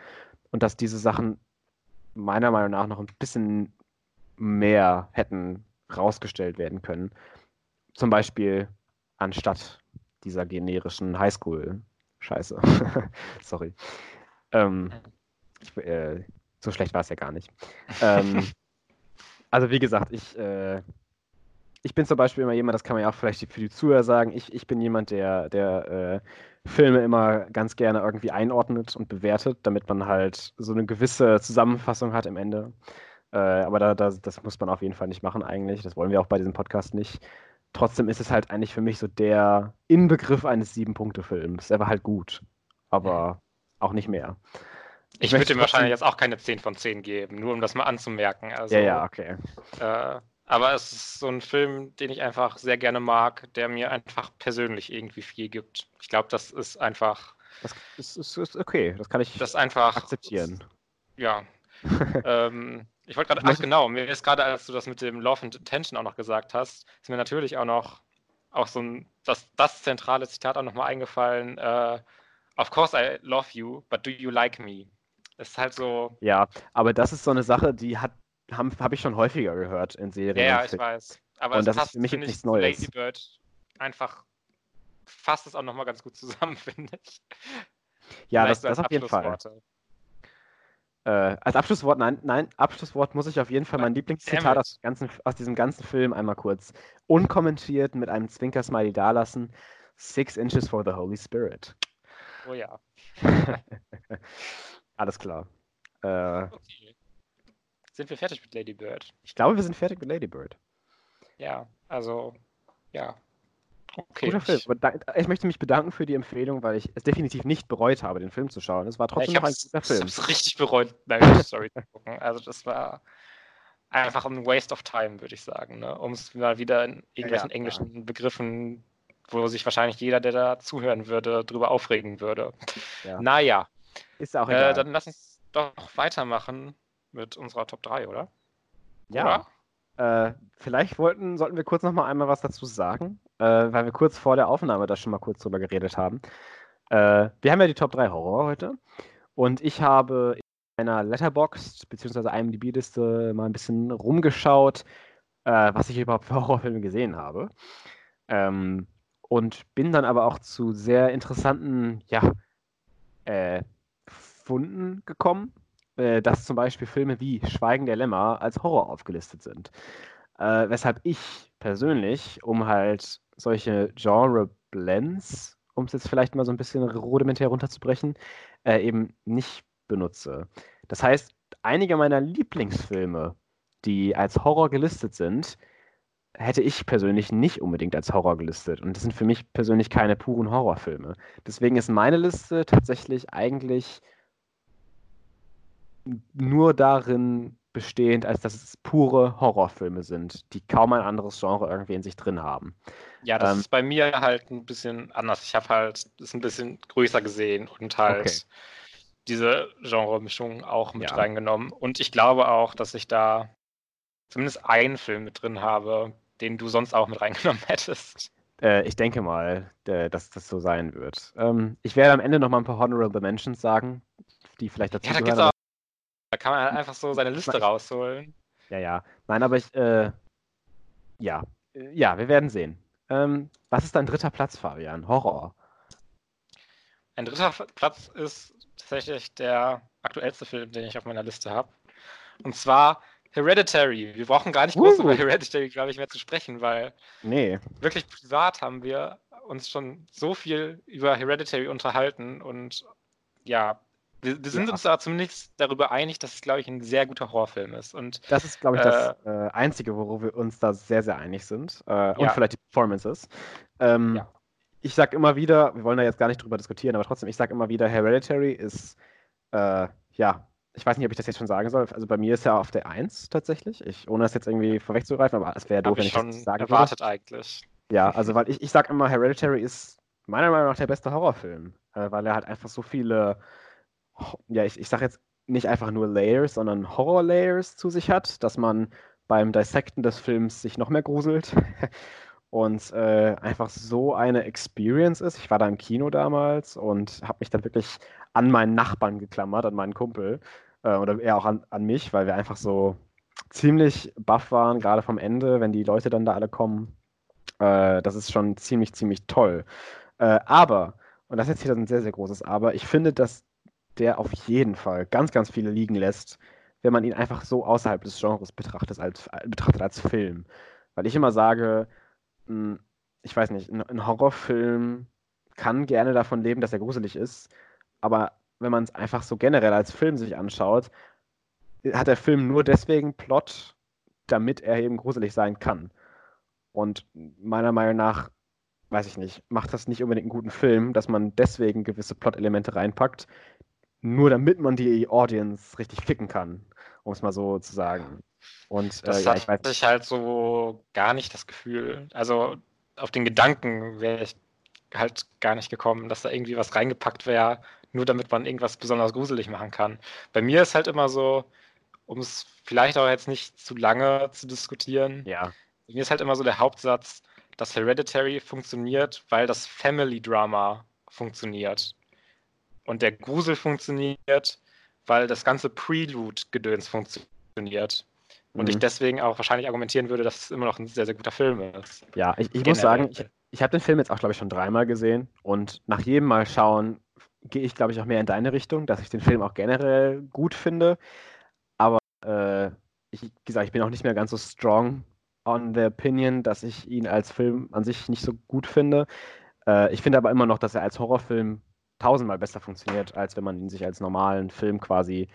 Und dass diese Sachen meiner Meinung nach noch ein bisschen mehr hätten rausgestellt werden können. Zum Beispiel anstatt dieser generischen Highschool-Scheiße. Sorry. Ähm, ich, äh, so schlecht war es ja gar nicht. ähm, also wie gesagt, ich, äh, ich bin zum Beispiel immer jemand, das kann man ja auch vielleicht für die Zuhörer sagen, ich, ich bin jemand, der, der äh, Filme immer ganz gerne irgendwie einordnet und bewertet, damit man halt so eine gewisse Zusammenfassung hat im Ende. Äh, aber da, da, das muss man auf jeden Fall nicht machen eigentlich. Das wollen wir auch bei diesem Podcast nicht. Trotzdem ist es halt eigentlich für mich so der Inbegriff eines Sieben-Punkte-Films. Er war halt gut, aber auch nicht mehr. Ich, ich würde ihm wahrscheinlich jetzt auch keine 10 von 10 geben, nur um das mal anzumerken. Also, ja, ja, okay. Äh, aber es ist so ein Film, den ich einfach sehr gerne mag, der mir einfach persönlich irgendwie viel gibt. Ich glaube, das ist einfach. Das ist, ist, ist, okay, das kann ich das einfach akzeptieren. Ja. ähm, ich wollte gerade, ach genau, mir ist gerade, als du das mit dem Love and Attention auch noch gesagt hast, ist mir natürlich auch noch auch so ein, das, das zentrale Zitat auch nochmal eingefallen. Äh, of course I love you, but do you like me? Das ist halt so. Ja, aber das ist so eine Sache, die hat habe hab ich schon häufiger gehört in Serien. Ja, ja ich weiß. Aber und das ist für mich jetzt nichts Neues. Lady Bird einfach fasst es auch nochmal ganz gut zusammen, finde ich. Ja, das, das auf jeden Fall. Äh, als Abschlusswort, nein, nein, Abschlusswort muss ich auf jeden Fall mein Lieblingszitat aus, ganzen, aus, diesem ganzen Film einmal kurz unkommentiert mit einem Zwinker-Smiley dalassen. Six inches for the Holy Spirit. Oh ja. Alles klar. Äh, okay. Sind wir fertig mit Lady Bird? Ich glaube, wir sind fertig mit Lady Bird. Ja, also, ja. Okay. Guter Film. Ich möchte mich bedanken für die Empfehlung, weil ich es definitiv nicht bereut habe, den Film zu schauen. Es war trotzdem ja, noch ein guter Film. Ich habe es richtig bereut, Marriage Story zu gucken. Also das war einfach ein Waste of time, würde ich sagen. Ne? Um es mal wieder in irgendwelchen ja, englischen ja. Begriffen, wo sich wahrscheinlich jeder, der da zuhören würde, drüber aufregen würde. Ja. Naja. Ist auch egal. Äh, dann lass uns doch weitermachen mit unserer Top 3, oder? Ja. Oder? Äh, vielleicht wollten, sollten wir kurz noch mal einmal was dazu sagen, äh, weil wir kurz vor der Aufnahme da schon mal kurz drüber geredet haben. Äh, wir haben ja die Top 3 Horror heute und ich habe in einer Letterboxd bzw. IMDb-Liste mal ein bisschen rumgeschaut, äh, was ich überhaupt für Horrorfilme gesehen habe. Ähm, und bin dann aber auch zu sehr interessanten, ja, äh, Funden gekommen, äh, dass zum Beispiel Filme wie Schweigen der Lämmer als Horror aufgelistet sind. Äh, weshalb ich persönlich, um halt solche Genre-Blends, um es jetzt vielleicht mal so ein bisschen rudimentär runterzubrechen, äh, eben nicht benutze. Das heißt, einige meiner Lieblingsfilme, die als Horror gelistet sind, hätte ich persönlich nicht unbedingt als Horror gelistet. Und das sind für mich persönlich keine puren Horrorfilme. Deswegen ist meine Liste tatsächlich eigentlich nur darin bestehend, als dass es pure Horrorfilme sind, die kaum ein anderes Genre irgendwie in sich drin haben. Ja, das ähm, ist bei mir halt ein bisschen anders. Ich habe halt das ein bisschen größer gesehen und halt okay. diese Genre-Mischung auch mit ja. reingenommen. Und ich glaube auch, dass ich da zumindest einen Film mit drin habe, den du sonst auch mit reingenommen hättest. Äh, ich denke mal, dass das so sein wird. Ähm, ich werde am Ende noch mal ein paar Honorable Mentions sagen, die vielleicht dazu ja, da gehören. Kann man halt einfach so seine Liste rausholen. Ja, ja. Nein, aber ich, äh, ja. Äh, ja, wir werden sehen. Ähm, was ist dein dritter Platz, Fabian? Horror. Ein dritter Platz ist tatsächlich der aktuellste Film, den ich auf meiner Liste habe. Und zwar Hereditary. Wir brauchen gar nicht groß uh. über Hereditary, glaube ich, mehr zu sprechen, weil nee. wirklich privat haben wir uns schon so viel über Hereditary unterhalten und ja, wir, wir sind ja. uns da zumindest darüber einig, dass es, glaube ich, ein sehr guter Horrorfilm ist. Und, das ist, glaube ich, das äh, äh, Einzige, worum wir uns da sehr, sehr einig sind. Äh, und ja. vielleicht die Performances. Ähm, ja. Ich sage immer wieder, wir wollen da jetzt gar nicht drüber diskutieren, aber trotzdem, ich sage immer wieder, Hereditary ist, äh, ja, ich weiß nicht, ob ich das jetzt schon sagen soll. Also bei mir ist er auf der 1 tatsächlich. Ich, ohne das jetzt irgendwie vorwegzugreifen, aber es wäre doof, wenn ich schon das sagen erwartet würde. eigentlich. Ja, also weil ich, ich sage immer, Hereditary ist meiner Meinung nach der beste Horrorfilm, äh, weil er halt einfach so viele ja, ich, ich sage jetzt nicht einfach nur Layers, sondern Horror-Layers zu sich hat, dass man beim Dissekten des Films sich noch mehr gruselt und äh, einfach so eine Experience ist. Ich war da im Kino damals und habe mich dann wirklich an meinen Nachbarn geklammert, an meinen Kumpel äh, oder eher auch an, an mich, weil wir einfach so ziemlich baff waren, gerade vom Ende, wenn die Leute dann da alle kommen. Äh, das ist schon ziemlich, ziemlich toll. Äh, aber, und das ist jetzt hier ein sehr, sehr großes Aber, ich finde, dass der auf jeden Fall ganz, ganz viele liegen lässt, wenn man ihn einfach so außerhalb des Genres betrachtet als, betrachtet als Film. Weil ich immer sage, hm, ich weiß nicht, ein Horrorfilm kann gerne davon leben, dass er gruselig ist, aber wenn man es einfach so generell als Film sich anschaut, hat der Film nur deswegen Plot, damit er eben gruselig sein kann. Und meiner Meinung nach, weiß ich nicht, macht das nicht unbedingt einen guten Film, dass man deswegen gewisse Plot-Elemente reinpackt, nur damit man die Audience richtig ficken kann, um es mal so zu sagen. Und das äh, ja, ich weiß ich halt so gar nicht das Gefühl. Also auf den Gedanken wäre ich halt gar nicht gekommen, dass da irgendwie was reingepackt wäre, nur damit man irgendwas besonders gruselig machen kann. Bei mir ist halt immer so, um es vielleicht auch jetzt nicht zu lange zu diskutieren. Ja. Bei mir ist halt immer so der Hauptsatz, dass Hereditary funktioniert, weil das Family Drama funktioniert. Und der Grusel funktioniert, weil das ganze Prelude-Gedöns funktioniert. Und mhm. ich deswegen auch wahrscheinlich argumentieren würde, dass es immer noch ein sehr, sehr guter Film ist. Ja, ich, ich muss sagen, ich, ich habe den Film jetzt auch, glaube ich, schon dreimal gesehen. Und nach jedem Mal schauen gehe ich, glaube ich, auch mehr in deine Richtung, dass ich den Film auch generell gut finde. Aber äh, ich, wie gesagt, ich bin auch nicht mehr ganz so strong on the opinion, dass ich ihn als Film an sich nicht so gut finde. Äh, ich finde aber immer noch, dass er als Horrorfilm tausendmal besser funktioniert, als wenn man ihn sich als normalen Film quasi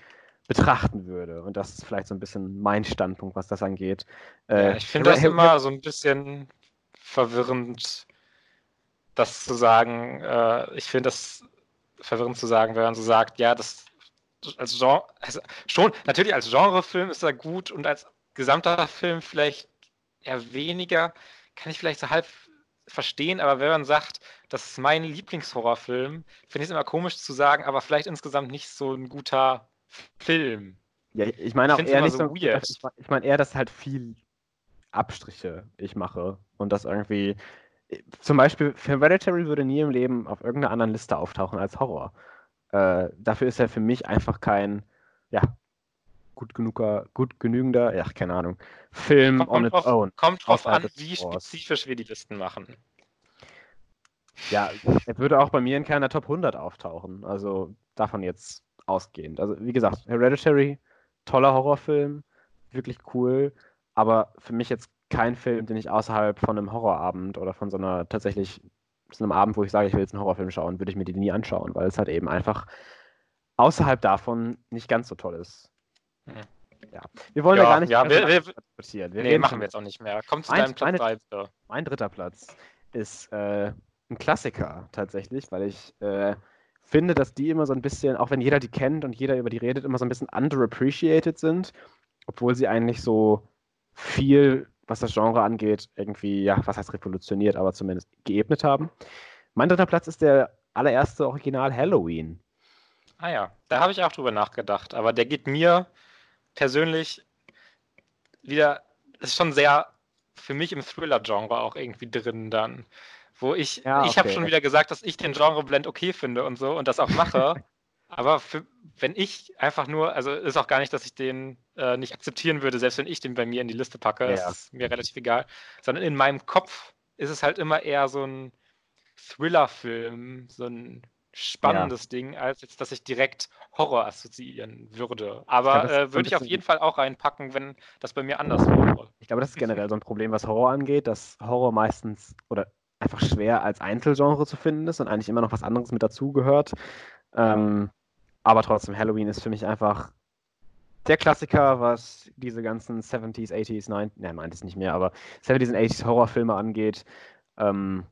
betrachten würde. Und das ist vielleicht so ein bisschen mein Standpunkt, was das angeht. Äh, ja, ich finde das immer so ein bisschen verwirrend, das zu sagen. Äh, ich finde das verwirrend zu sagen, wenn man so sagt, ja, das als Genre, also schon, natürlich als Genrefilm ist er gut und als gesamter Film vielleicht eher weniger, kann ich vielleicht so halb verstehen, aber wenn man sagt, das ist mein Lieblingshorrorfilm, finde ich es immer komisch zu sagen, aber vielleicht insgesamt nicht so ein guter Film. Ja, ich meine auch eher nicht so, so weird. Ich, ich meine eher, dass halt viel Abstriche ich mache und das irgendwie zum Beispiel Hereditary würde nie im Leben auf irgendeiner anderen Liste auftauchen als Horror. Äh, dafür ist er für mich einfach kein, ja, gut genuger, gut genügender, ja, keine Ahnung, Film kommt, on its drauf, own. Kommt drauf an, wie spezifisch wir die Listen machen. Ja, er würde auch bei mir in keiner Top 100 auftauchen, also davon jetzt ausgehend. Also wie gesagt, Hereditary, toller Horrorfilm, wirklich cool, aber für mich jetzt kein Film, den ich außerhalb von einem Horrorabend oder von so einer tatsächlich so einem Abend, wo ich sage, ich will jetzt einen Horrorfilm schauen, würde ich mir die nie anschauen, weil es halt eben einfach außerhalb davon nicht ganz so toll ist. Hm. Ja. Wir wollen ja, ja gar nicht ja, wir, wir, diskutieren. Wir nee, machen wir jetzt auch nicht mehr. Komm zu deinem Platz 3, bitte. Mein dritter Platz ist äh, ein Klassiker tatsächlich, weil ich äh, finde, dass die immer so ein bisschen, auch wenn jeder die kennt und jeder über die redet, immer so ein bisschen underappreciated sind, obwohl sie eigentlich so viel was das Genre angeht, irgendwie, ja, was heißt revolutioniert, aber zumindest geebnet haben. Mein dritter Platz ist der allererste Original Halloween. Ah ja, da habe ich auch drüber nachgedacht, aber der geht mir persönlich wieder, ist schon sehr für mich im Thriller-Genre auch irgendwie drin dann. Wo ich, ja, okay. ich habe schon wieder gesagt, dass ich den Genre-Blend okay finde und so und das auch mache. Aber für, wenn ich einfach nur, also ist auch gar nicht, dass ich den äh, nicht akzeptieren würde, selbst wenn ich den bei mir in die Liste packe, ja. ist mir relativ egal, sondern in meinem Kopf ist es halt immer eher so ein Thriller-Film, so ein spannendes ja. Ding, als jetzt, dass ich direkt Horror assoziieren würde. Aber glaub, äh, würde ich auf jeden Fall auch reinpacken, wenn das bei mir anders wäre. Ich glaube, das ist generell so ein Problem, was Horror angeht, dass Horror meistens oder einfach schwer als Einzelgenre zu finden ist und eigentlich immer noch was anderes mit dazugehört. Ähm, aber trotzdem, Halloween ist für mich einfach der Klassiker, was diese ganzen 70s, 80s, 90s, ne, 90s nicht mehr, aber 70s und 80s Horrorfilme angeht. Ähm,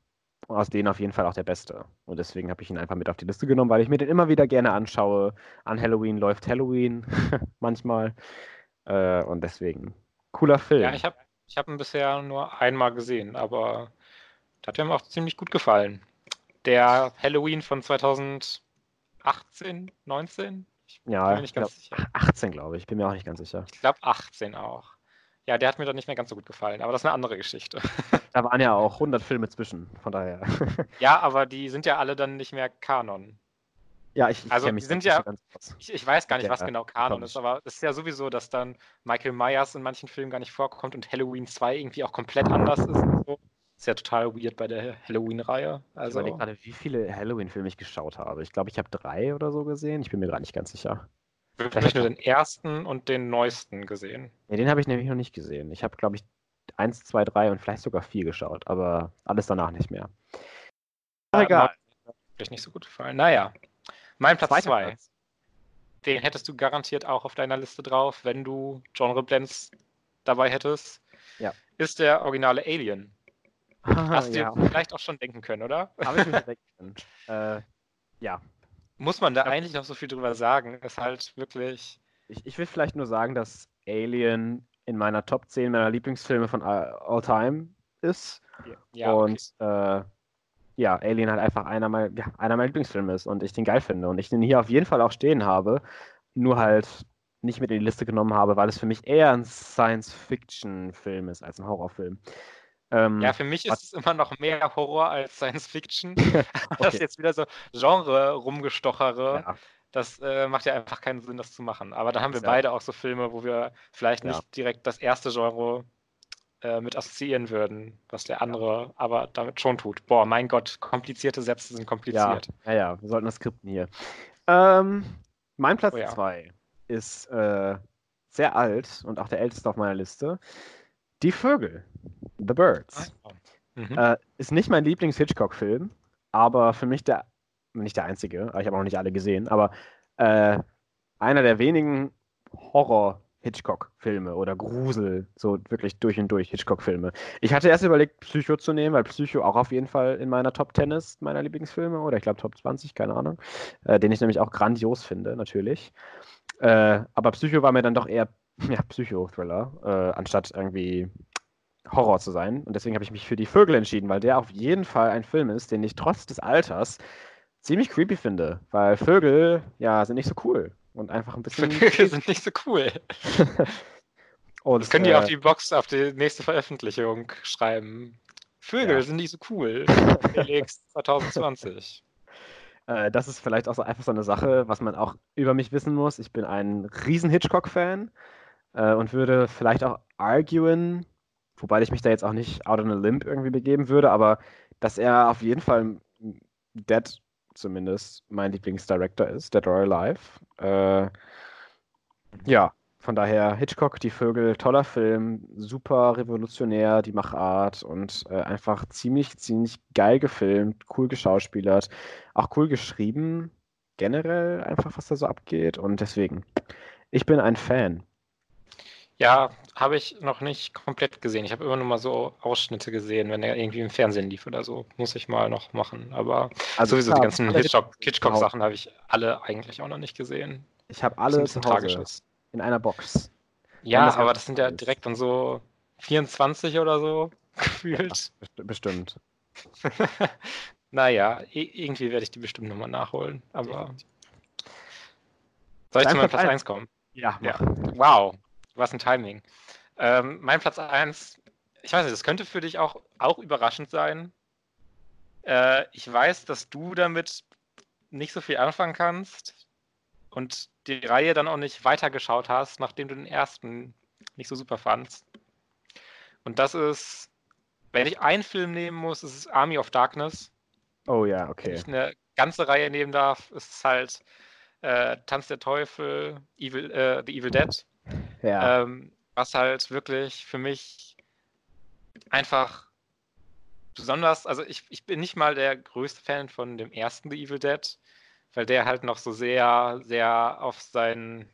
aus denen auf jeden Fall auch der beste. Und deswegen habe ich ihn einfach mit auf die Liste genommen, weil ich mir den immer wieder gerne anschaue. An Halloween läuft Halloween manchmal. Äh, und deswegen cooler Film. Ja, ich habe ich hab ihn bisher nur einmal gesehen, aber der hat mir auch ziemlich gut gefallen. Der Halloween von 2000 18, 19? Ich ja, bin mir nicht ganz glaub, sicher. 18, glaube ich. Bin mir auch nicht ganz sicher. Ich glaube 18 auch. Ja, der hat mir dann nicht mehr ganz so gut gefallen, aber das ist eine andere Geschichte. Da waren ja auch 100 Filme zwischen, von daher. Ja, aber die sind ja alle dann nicht mehr Kanon. Ja, ich, ich also die sind ja, ich, ich, weiß gar nicht, was genau Kanon ist, aber es ist ja sowieso, dass dann Michael Myers in manchen Filmen gar nicht vorkommt und Halloween 2 irgendwie auch komplett anders ist. Und so. Ist ja total weird bei der Halloween-Reihe. Also, ich überlege gerade, wie viele Halloween-Filme ich geschaut habe. Ich glaube, ich habe drei oder so gesehen. Ich bin mir gerade nicht ganz sicher. Ich habe nur den ersten und den neuesten gesehen. Ja, den habe ich nämlich noch nicht gesehen. Ich habe, glaube ich, 1, 2, 3 und vielleicht sogar 4 geschaut, aber alles danach nicht mehr. Aber egal. Vielleicht nicht so gut gefallen. Naja, mein Platz 2. Den hättest du garantiert auch auf deiner Liste drauf, wenn du Genre Blends dabei hättest. Ja. Ist der originale Alien. Hast du ja. dir vielleicht auch schon denken können, oder? Habe ich mir denken können. Äh, ja. Muss man da ja. eigentlich noch so viel drüber sagen? Ist halt wirklich. Ich, ich will vielleicht nur sagen, dass Alien in meiner Top 10 meiner Lieblingsfilme von all, all time ist. Ja, und okay. äh, ja, Alien halt einfach einer, mein, ja, einer meiner Lieblingsfilme ist und ich den geil finde und ich den hier auf jeden Fall auch stehen habe, nur halt nicht mit in die Liste genommen habe, weil es für mich eher ein Science-Fiction-Film ist als ein Horrorfilm. Ähm, ja, für mich ist es immer noch mehr Horror als Science Fiction. okay. Das ist jetzt wieder so Genre rumgestochere. Ja. Das äh, macht ja einfach keinen Sinn, das zu machen. Aber da haben wir ja. beide auch so Filme, wo wir vielleicht ja. nicht direkt das erste Genre äh, mit assoziieren würden, was der andere aber damit schon tut. Boah, mein Gott, komplizierte Sätze sind kompliziert. Ja, ja, wir sollten das skripten hier. Ähm, mein Platz 2 oh, ist äh, sehr alt und auch der älteste auf meiner Liste. Die Vögel. The Birds. Ah, mhm. Äh, ist nicht mein Lieblings-Hitchcock-Film, aber für mich der, nicht der einzige, ich habe auch noch nicht alle gesehen, aber äh, einer der wenigen Horror-Hitchcock-Filme oder Grusel, so wirklich durch und durch Hitchcock-Filme. Ich hatte erst überlegt, Psycho zu nehmen, weil Psycho auch auf jeden Fall in meiner Top 10 ist, meiner Lieblingsfilme, oder ich glaube Top 20, keine Ahnung, äh, den ich nämlich auch grandios finde, natürlich. Äh, aber Psycho war mir dann doch eher ja, Psycho-Thriller, äh, anstatt irgendwie Horror zu sein. Und deswegen habe ich mich für die Vögel entschieden, weil der auf jeden Fall ein Film ist, den ich trotz des Alters ziemlich creepy finde. Weil Vögel, ja, sind nicht so cool. Und einfach ein bisschen. Vögel sind nicht so cool. und, das können die äh, auf die Box, auf die nächste Veröffentlichung schreiben. Vögel ja. sind nicht so cool. Felix 2020. Äh, das ist vielleicht auch so einfach so eine Sache, was man auch über mich wissen muss. Ich bin ein riesen Hitchcock-Fan äh, und würde vielleicht auch arguen, wobei ich mich da jetzt auch nicht out on a limb irgendwie begeben würde, aber dass er auf jeden Fall Dead zumindest mein Lieblingsdirector ist, Dead or Alive. Äh, ja, von daher Hitchcock, Die Vögel, toller Film, super revolutionär, die Machart und äh, einfach ziemlich, ziemlich geil gefilmt, cool geschauspielert, auch cool geschrieben, generell einfach, was da so abgeht und deswegen, ich bin ein Fan. Ja, habe ich noch nicht komplett gesehen. Ich habe immer nur mal so Ausschnitte gesehen, wenn er irgendwie im Fernsehen lief oder so. Muss ich mal noch machen. Aber also sowieso klar, die ganzen Hitchcock-Sachen habe ich alle eigentlich auch noch nicht gefühlt. Ich habe alle zu Hause in einer Box. Ja, das aber das sind ja direkt dann so 24 oder so gefühlt. Ja, bestimmt. naja, irgendwie werde ich die bestimmt nochmal nachholen. Aber soll ich zu meinem Platz 1 kommen? Ja, ja. Wow, was ein Timing. Ähm, mein Platz 1, ich weiß nicht, das könnte für dich auch, auch überraschend sein. Äh, ich weiß, dass du damit nicht so viel anfangen kannst und die Reihe dann auch nicht weitergeschaut hast, nachdem du den ersten nicht so super fandst. Und das ist, wenn ich einen Film nehmen muss, ist es Army of Darkness. Oh ja, okay. Wenn ich eine ganze Reihe nehmen darf, ist es halt äh, Tanz der Teufel, Evil, äh, The Evil Dead. Ja. Ähm, was halt wirklich für mich einfach besonders, also ich, ich bin nicht mal der größte Fan von dem ersten The Evil Dead, weil der halt noch so sehr, sehr auf seinen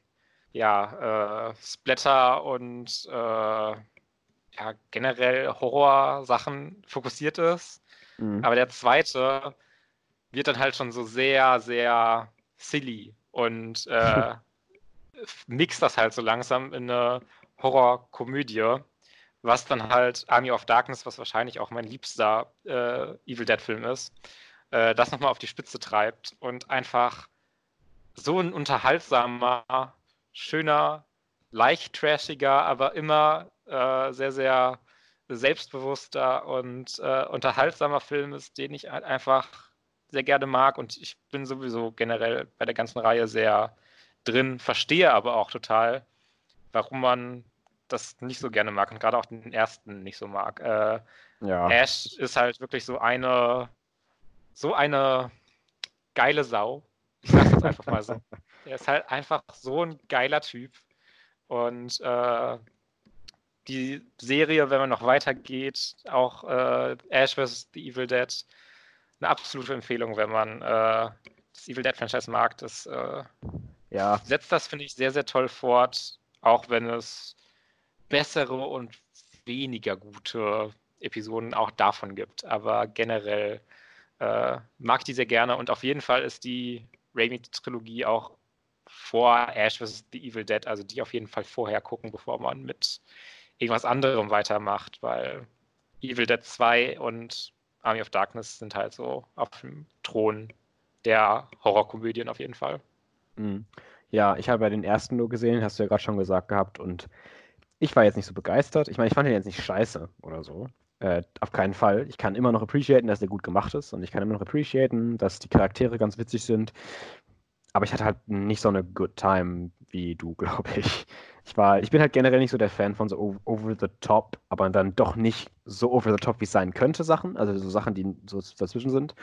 ja, äh, Splatter und äh, ja, generell Horror-Sachen fokussiert ist. Mhm. Aber der zweite wird dann halt schon so sehr, sehr silly und äh, mixt das halt so langsam in eine Horrorkomödie, was dann halt Army of Darkness, was wahrscheinlich auch mein liebster äh, Evil Dead-Film ist, äh, das nochmal auf die Spitze treibt und einfach so ein unterhaltsamer, schöner, leicht trashiger, aber immer äh, sehr, sehr selbstbewusster und äh, unterhaltsamer Film ist, den ich halt einfach sehr gerne mag und ich bin sowieso generell bei der ganzen Reihe sehr drin, verstehe aber auch total, warum man das nicht so gerne mag und gerade auch den ersten nicht so mag. Äh, ja. Ash ist halt wirklich so eine so eine geile Sau. Ich sag's jetzt einfach mal so. Er ist halt einfach so ein geiler Typ. Und äh, die Serie, wenn man noch weitergeht, auch äh, Ash vs. The Evil Dead, eine absolute Empfehlung, wenn man äh, das Evil Dead Franchise mag. Das äh, ja. setzt das, finde ich, sehr, sehr toll fort, auch wenn es bessere und weniger gute Episoden auch davon gibt. Aber generell äh, mag ich die sehr gerne und auf jeden Fall ist die Raimi-Trilogie auch vor Ash vs. The Evil Dead, also die auf jeden Fall vorher gucken, bevor man mit irgendwas anderem weitermacht, weil Evil Dead 2 und Army of Darkness sind halt so auf dem Thron der Horrorkomödien auf jeden Fall. Mhm. Ja, ich habe ja den ersten nur gesehen, hast du ja gerade schon gesagt gehabt, und ich war jetzt nicht so begeistert. Ich meine, ich fand den jetzt nicht scheiße oder so. Äh, auf keinen Fall. Ich kann immer noch appreciaten, dass der gut gemacht ist und ich kann immer noch appreciaten, dass die Charaktere ganz witzig sind. Aber ich hatte halt nicht so eine good time wie du, glaube ich. Ich war, ich bin halt generell nicht so der Fan von so over the top, aber dann doch nicht so over the top, wie es sein könnte, Sachen. Also so Sachen, die so dazwischen sind,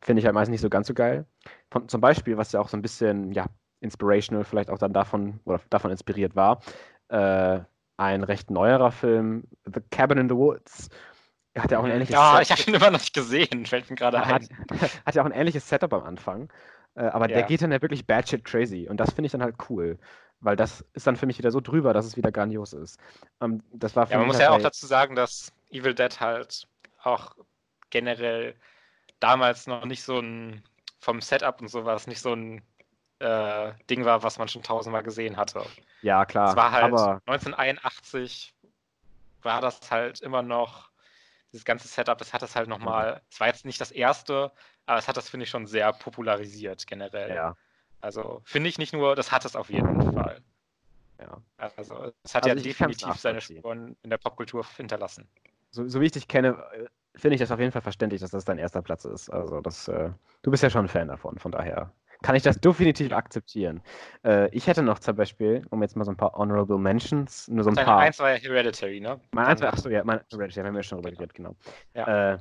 finde ich halt meistens nicht so ganz so geil. Von, zum Beispiel, was ja auch so ein bisschen, ja, inspirational vielleicht auch dann davon, oder davon inspiriert war, äh, ein recht neuerer Film, The Cabin in the Woods. Er hat ja auch ein ähnliches Ja, ich habe ihn immer noch nicht gesehen, fällt mir gerade ein. Hat, hat ja auch ein ähnliches Setup am Anfang. Äh, aber ja. der geht dann ja wirklich bad shit crazy. Und das finde ich dann halt cool. Weil das ist dann für mich wieder so drüber, dass es wieder grandios ist. Ähm, das war ja, man muss ja auch dazu sagen, dass Evil Dead halt auch generell damals noch nicht so ein, vom Setup und sowas, nicht so ein äh, Ding war, was man schon tausendmal gesehen hatte. Ja, klar. Es war halt aber... 1981 war das halt immer noch, dieses ganze Setup, das hat das halt nochmal, es war jetzt nicht das erste, aber es hat das, finde ich, schon sehr popularisiert generell. Ja. Also finde ich nicht nur, das hat es auf jeden Fall. Ja. Also es hat also ja definitiv seine Spuren in der Popkultur hinterlassen. So, so, wie ich dich kenne, äh, finde ich das auf jeden Fall verständlich, dass das dein erster Platz ist. Also das, äh, du bist ja schon ein Fan davon, von daher kann ich das definitiv akzeptieren. Äh, ich hätte noch zum Beispiel, um jetzt mal so ein paar Honorable Mentions, nur so ein paar. Eins war ja Hereditary, ne? Mein eins war, achso, ja, mein Hereditary, haben wir schon drüber geredet, genau. Ja. Äh,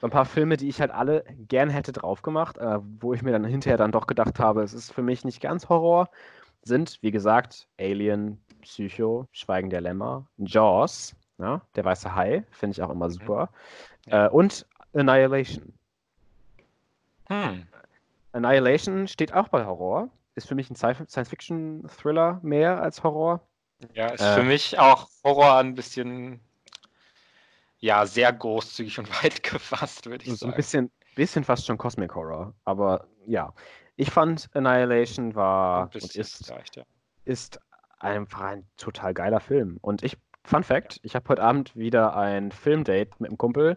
so ein paar Filme, die ich halt alle gern hätte drauf gemacht, äh, wo ich mir dann hinterher dann doch gedacht habe, es ist für mich nicht ganz Horror, sind, wie gesagt, Alien, Psycho, Schweigen der Lämmer, Jaws, ja, der weiße Hai, finde ich auch immer mhm. super, mhm. äh, und Annihilation. Hm. Annihilation steht auch bei Horror. Ist für mich ein Science-Fiction-Thriller mehr als Horror. Ja, ist äh, für mich auch Horror ein bisschen, ja, sehr großzügig und weit gefasst, würde ich so sagen. ein bisschen, bisschen fast schon Cosmic Horror. Aber ja, ich fand Annihilation war und ist, vielleicht, ja. ist einfach ein total geiler Film. Und ich, Fun Fact, ich habe heute Abend wieder ein Filmdate mit einem Kumpel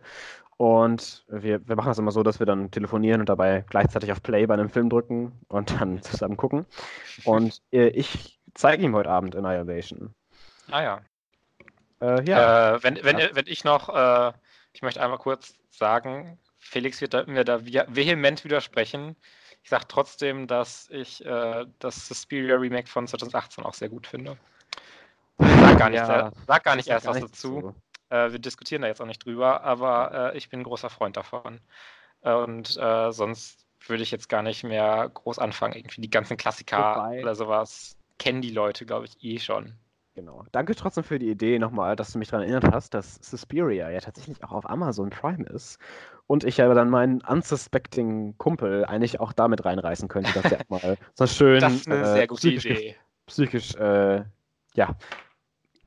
und wir, wir machen das immer so, dass wir dann telefonieren und dabei gleichzeitig auf Play bei einem Film drücken und dann zusammen gucken. Und äh, ich zeige ihm heute Abend Annihilation. Ah ja. Äh, ja. Äh, wenn, wenn, ja. wenn ich noch, äh, ich möchte einmal kurz sagen, Felix wird mir da vehement widersprechen. Ich sage trotzdem, dass ich äh, das Suspiria Remake von 2018 auch sehr gut finde. Sag gar nicht, ja, sag gar nicht erst was dazu. So. Äh, wir diskutieren da jetzt auch nicht drüber, aber äh, ich bin ein großer Freund davon. Und äh, sonst würde ich jetzt gar nicht mehr groß anfangen. Irgendwie die ganzen Klassiker Wobei, oder sowas kennen die Leute, glaube ich, eh schon. Genau. Danke trotzdem für die Idee nochmal, dass du mich daran erinnert hast, dass Suspiria ja tatsächlich auch auf Amazon Prime ist. Und ich ja dann meinen unsuspecting Kumpel eigentlich auch damit reinreißen könnte, dass er mal so schön. Das ist eine äh, sehr gute psychisch, Idee. Psychisch, äh, ja,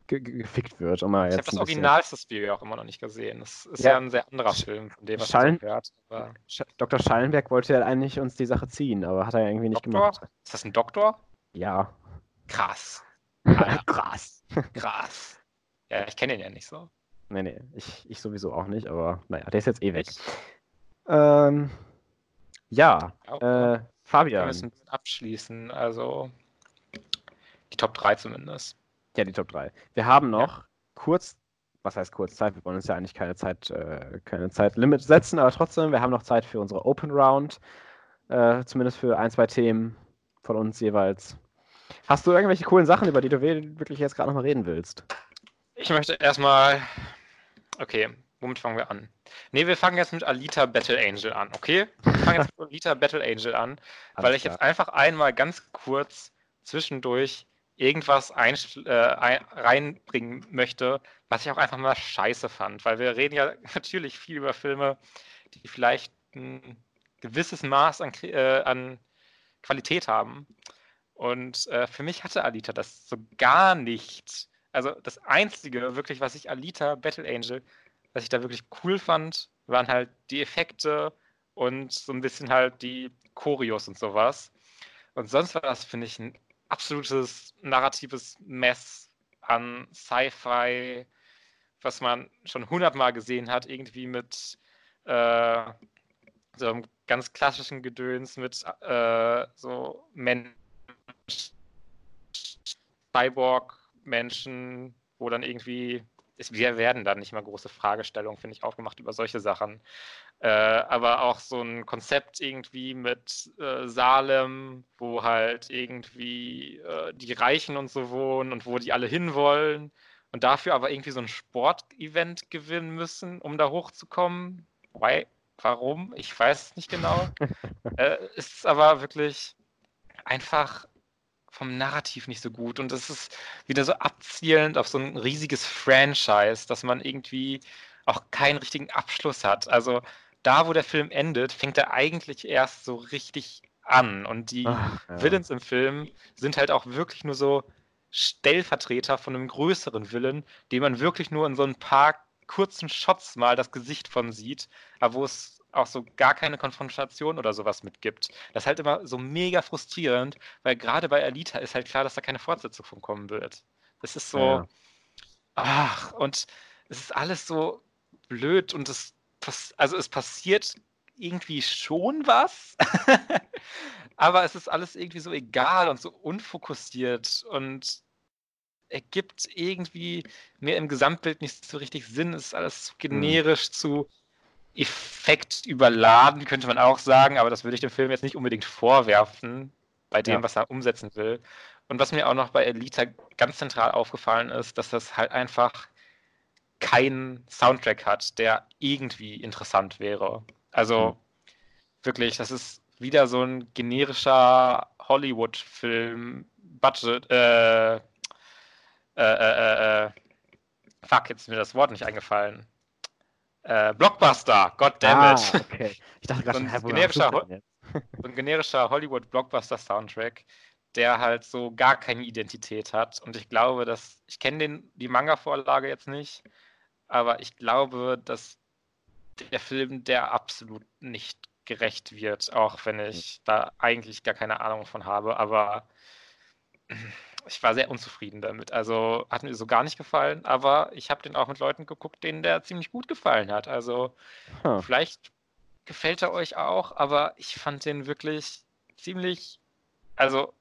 ge gefickt wird. Um ich habe das Original Suspiria auch immer noch nicht gesehen. Das ist ja, ja ein sehr anderer Film, von dem was Schallen hört. Sch Dr. Schallenberg wollte ja eigentlich uns die Sache ziehen, aber hat er ja irgendwie nicht Doktor? gemacht. Ist das ein Doktor? Ja. Krass. Krass. Krass. Ja, ich kenne ihn ja nicht so. Nee, nee, ich, ich sowieso auch nicht, aber naja, der ist jetzt eh weg. Ähm, ja, ja äh, Fabian. Wir müssen abschließen, also die Top 3 zumindest. Ja, die Top 3. Wir haben noch ja. kurz, was heißt kurz Zeit? Wir wollen uns ja eigentlich keine Zeit, äh, keine Zeitlimit setzen, aber trotzdem, wir haben noch Zeit für unsere Open Round. Äh, zumindest für ein, zwei Themen von uns jeweils. Hast du irgendwelche coolen Sachen, über die du wirklich jetzt gerade nochmal reden willst? Ich möchte erstmal. Okay, womit fangen wir an? Ne, wir fangen jetzt mit Alita Battle Angel an, okay? Wir fangen jetzt mit Alita Battle Angel an, weil ich jetzt einfach einmal ganz kurz zwischendurch irgendwas ein, äh, ein, reinbringen möchte, was ich auch einfach mal scheiße fand. Weil wir reden ja natürlich viel über Filme, die vielleicht ein gewisses Maß an, äh, an Qualität haben. Und äh, für mich hatte Alita das so gar nicht. Also das Einzige, wirklich, was ich Alita Battle Angel, was ich da wirklich cool fand, waren halt die Effekte und so ein bisschen halt die Choreos und sowas. Und sonst war das, finde ich, ein absolutes narratives Mess an Sci-Fi, was man schon hundertmal gesehen hat, irgendwie mit äh, so einem ganz klassischen Gedöns mit äh, so Menschen, Cyborg-Menschen, wo dann irgendwie, wir werden dann nicht mal große Fragestellungen, finde ich, aufgemacht über solche Sachen. Äh, aber auch so ein Konzept irgendwie mit äh, Salem, wo halt irgendwie äh, die Reichen und so wohnen und wo die alle hinwollen und dafür aber irgendwie so ein Sportevent gewinnen müssen, um da hochzukommen. Why? Warum? Ich weiß es nicht genau. äh, ist aber wirklich einfach vom Narrativ nicht so gut und es ist wieder so abzielend auf so ein riesiges Franchise, dass man irgendwie auch keinen richtigen Abschluss hat. Also da, wo der Film endet, fängt er eigentlich erst so richtig an. Und die Ach, ja. Villains im Film sind halt auch wirklich nur so Stellvertreter von einem größeren Villain, dem man wirklich nur in so ein paar kurzen Shots mal das Gesicht von sieht, aber wo es auch so gar keine Konfrontation oder sowas mitgibt. Das ist halt immer so mega frustrierend, weil gerade bei Alita ist halt klar, dass da keine Fortsetzung von kommen wird. Das ist so, ja. ach, und es ist alles so blöd und es also es passiert irgendwie schon was, aber es ist alles irgendwie so egal und so unfokussiert und ergibt irgendwie mir im Gesamtbild nicht so richtig Sinn. Es ist alles zu hm. generisch, hm. zu Effekt überladen, könnte man auch sagen, aber das würde ich dem Film jetzt nicht unbedingt vorwerfen, bei dem, ja. was er umsetzen will. Und was mir auch noch bei Elita ganz zentral aufgefallen ist, dass das halt einfach keinen Soundtrack hat, der irgendwie interessant wäre. Also mhm. wirklich, das ist wieder so ein generischer Hollywood-Film, Budget, äh, äh, äh, äh, äh, fuck, jetzt ist mir das Wort nicht eingefallen. Äh, Blockbuster, goddammit. Ah, okay. Ich dachte gerade, so ein, generischer, so ein generischer Hollywood-Blockbuster-Soundtrack, der halt so gar keine Identität hat. Und ich glaube, dass, ich kenne die Manga-Vorlage jetzt nicht, aber ich glaube, dass der Film der absolut nicht gerecht wird, auch wenn ich da eigentlich gar keine Ahnung von habe, aber ich war sehr unzufrieden damit. Also hat mir so gar nicht gefallen, aber ich habe den auch mit Leuten geguckt, denen der ziemlich gut gefallen hat. Also huh. vielleicht gefällt er euch auch, aber ich fand den wirklich ziemlich, also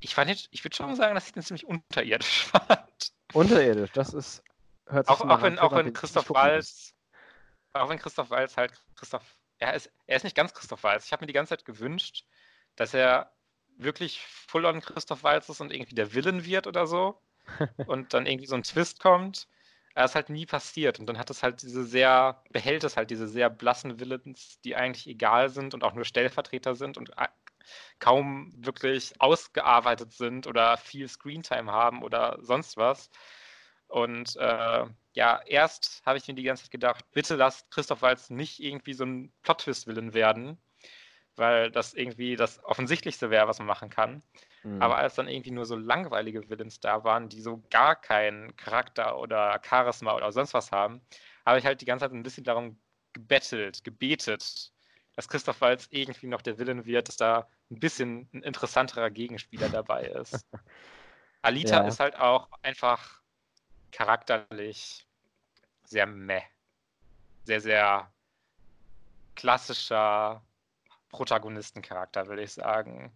ich fand jetzt, ich würde schon sagen, dass ich den ziemlich unterirdisch fand. Unterirdisch, das ist hört sich auch, auch wenn, auch wenn Christoph Walz, auch wenn Christoph Walz halt Christoph, er ist, er ist nicht ganz Christoph Walz. Ich habe mir die ganze Zeit gewünscht, dass er wirklich full on Christoph Walz ist und irgendwie der Villain wird oder so. und dann irgendwie so ein Twist kommt. Er ist halt nie passiert. Und dann hat es halt diese sehr, behält es halt diese sehr blassen Villains, die eigentlich egal sind und auch nur Stellvertreter sind und kaum wirklich ausgearbeitet sind oder viel Screentime haben oder sonst was. Und äh, ja, erst habe ich mir die ganze Zeit gedacht, bitte lasst Christoph Waltz nicht irgendwie so ein Plot-Twist-Willen werden, weil das irgendwie das Offensichtlichste wäre, was man machen kann. Mhm. Aber als dann irgendwie nur so langweilige Villains da waren, die so gar keinen Charakter oder Charisma oder sonst was haben, habe ich halt die ganze Zeit ein bisschen darum gebettelt, gebetet, dass Christoph Waltz irgendwie noch der Villain wird, dass da ein bisschen ein interessanterer Gegenspieler dabei ist. Alita ja. ist halt auch einfach charakterlich sehr meh. Sehr, sehr klassischer Protagonistencharakter, würde ich sagen.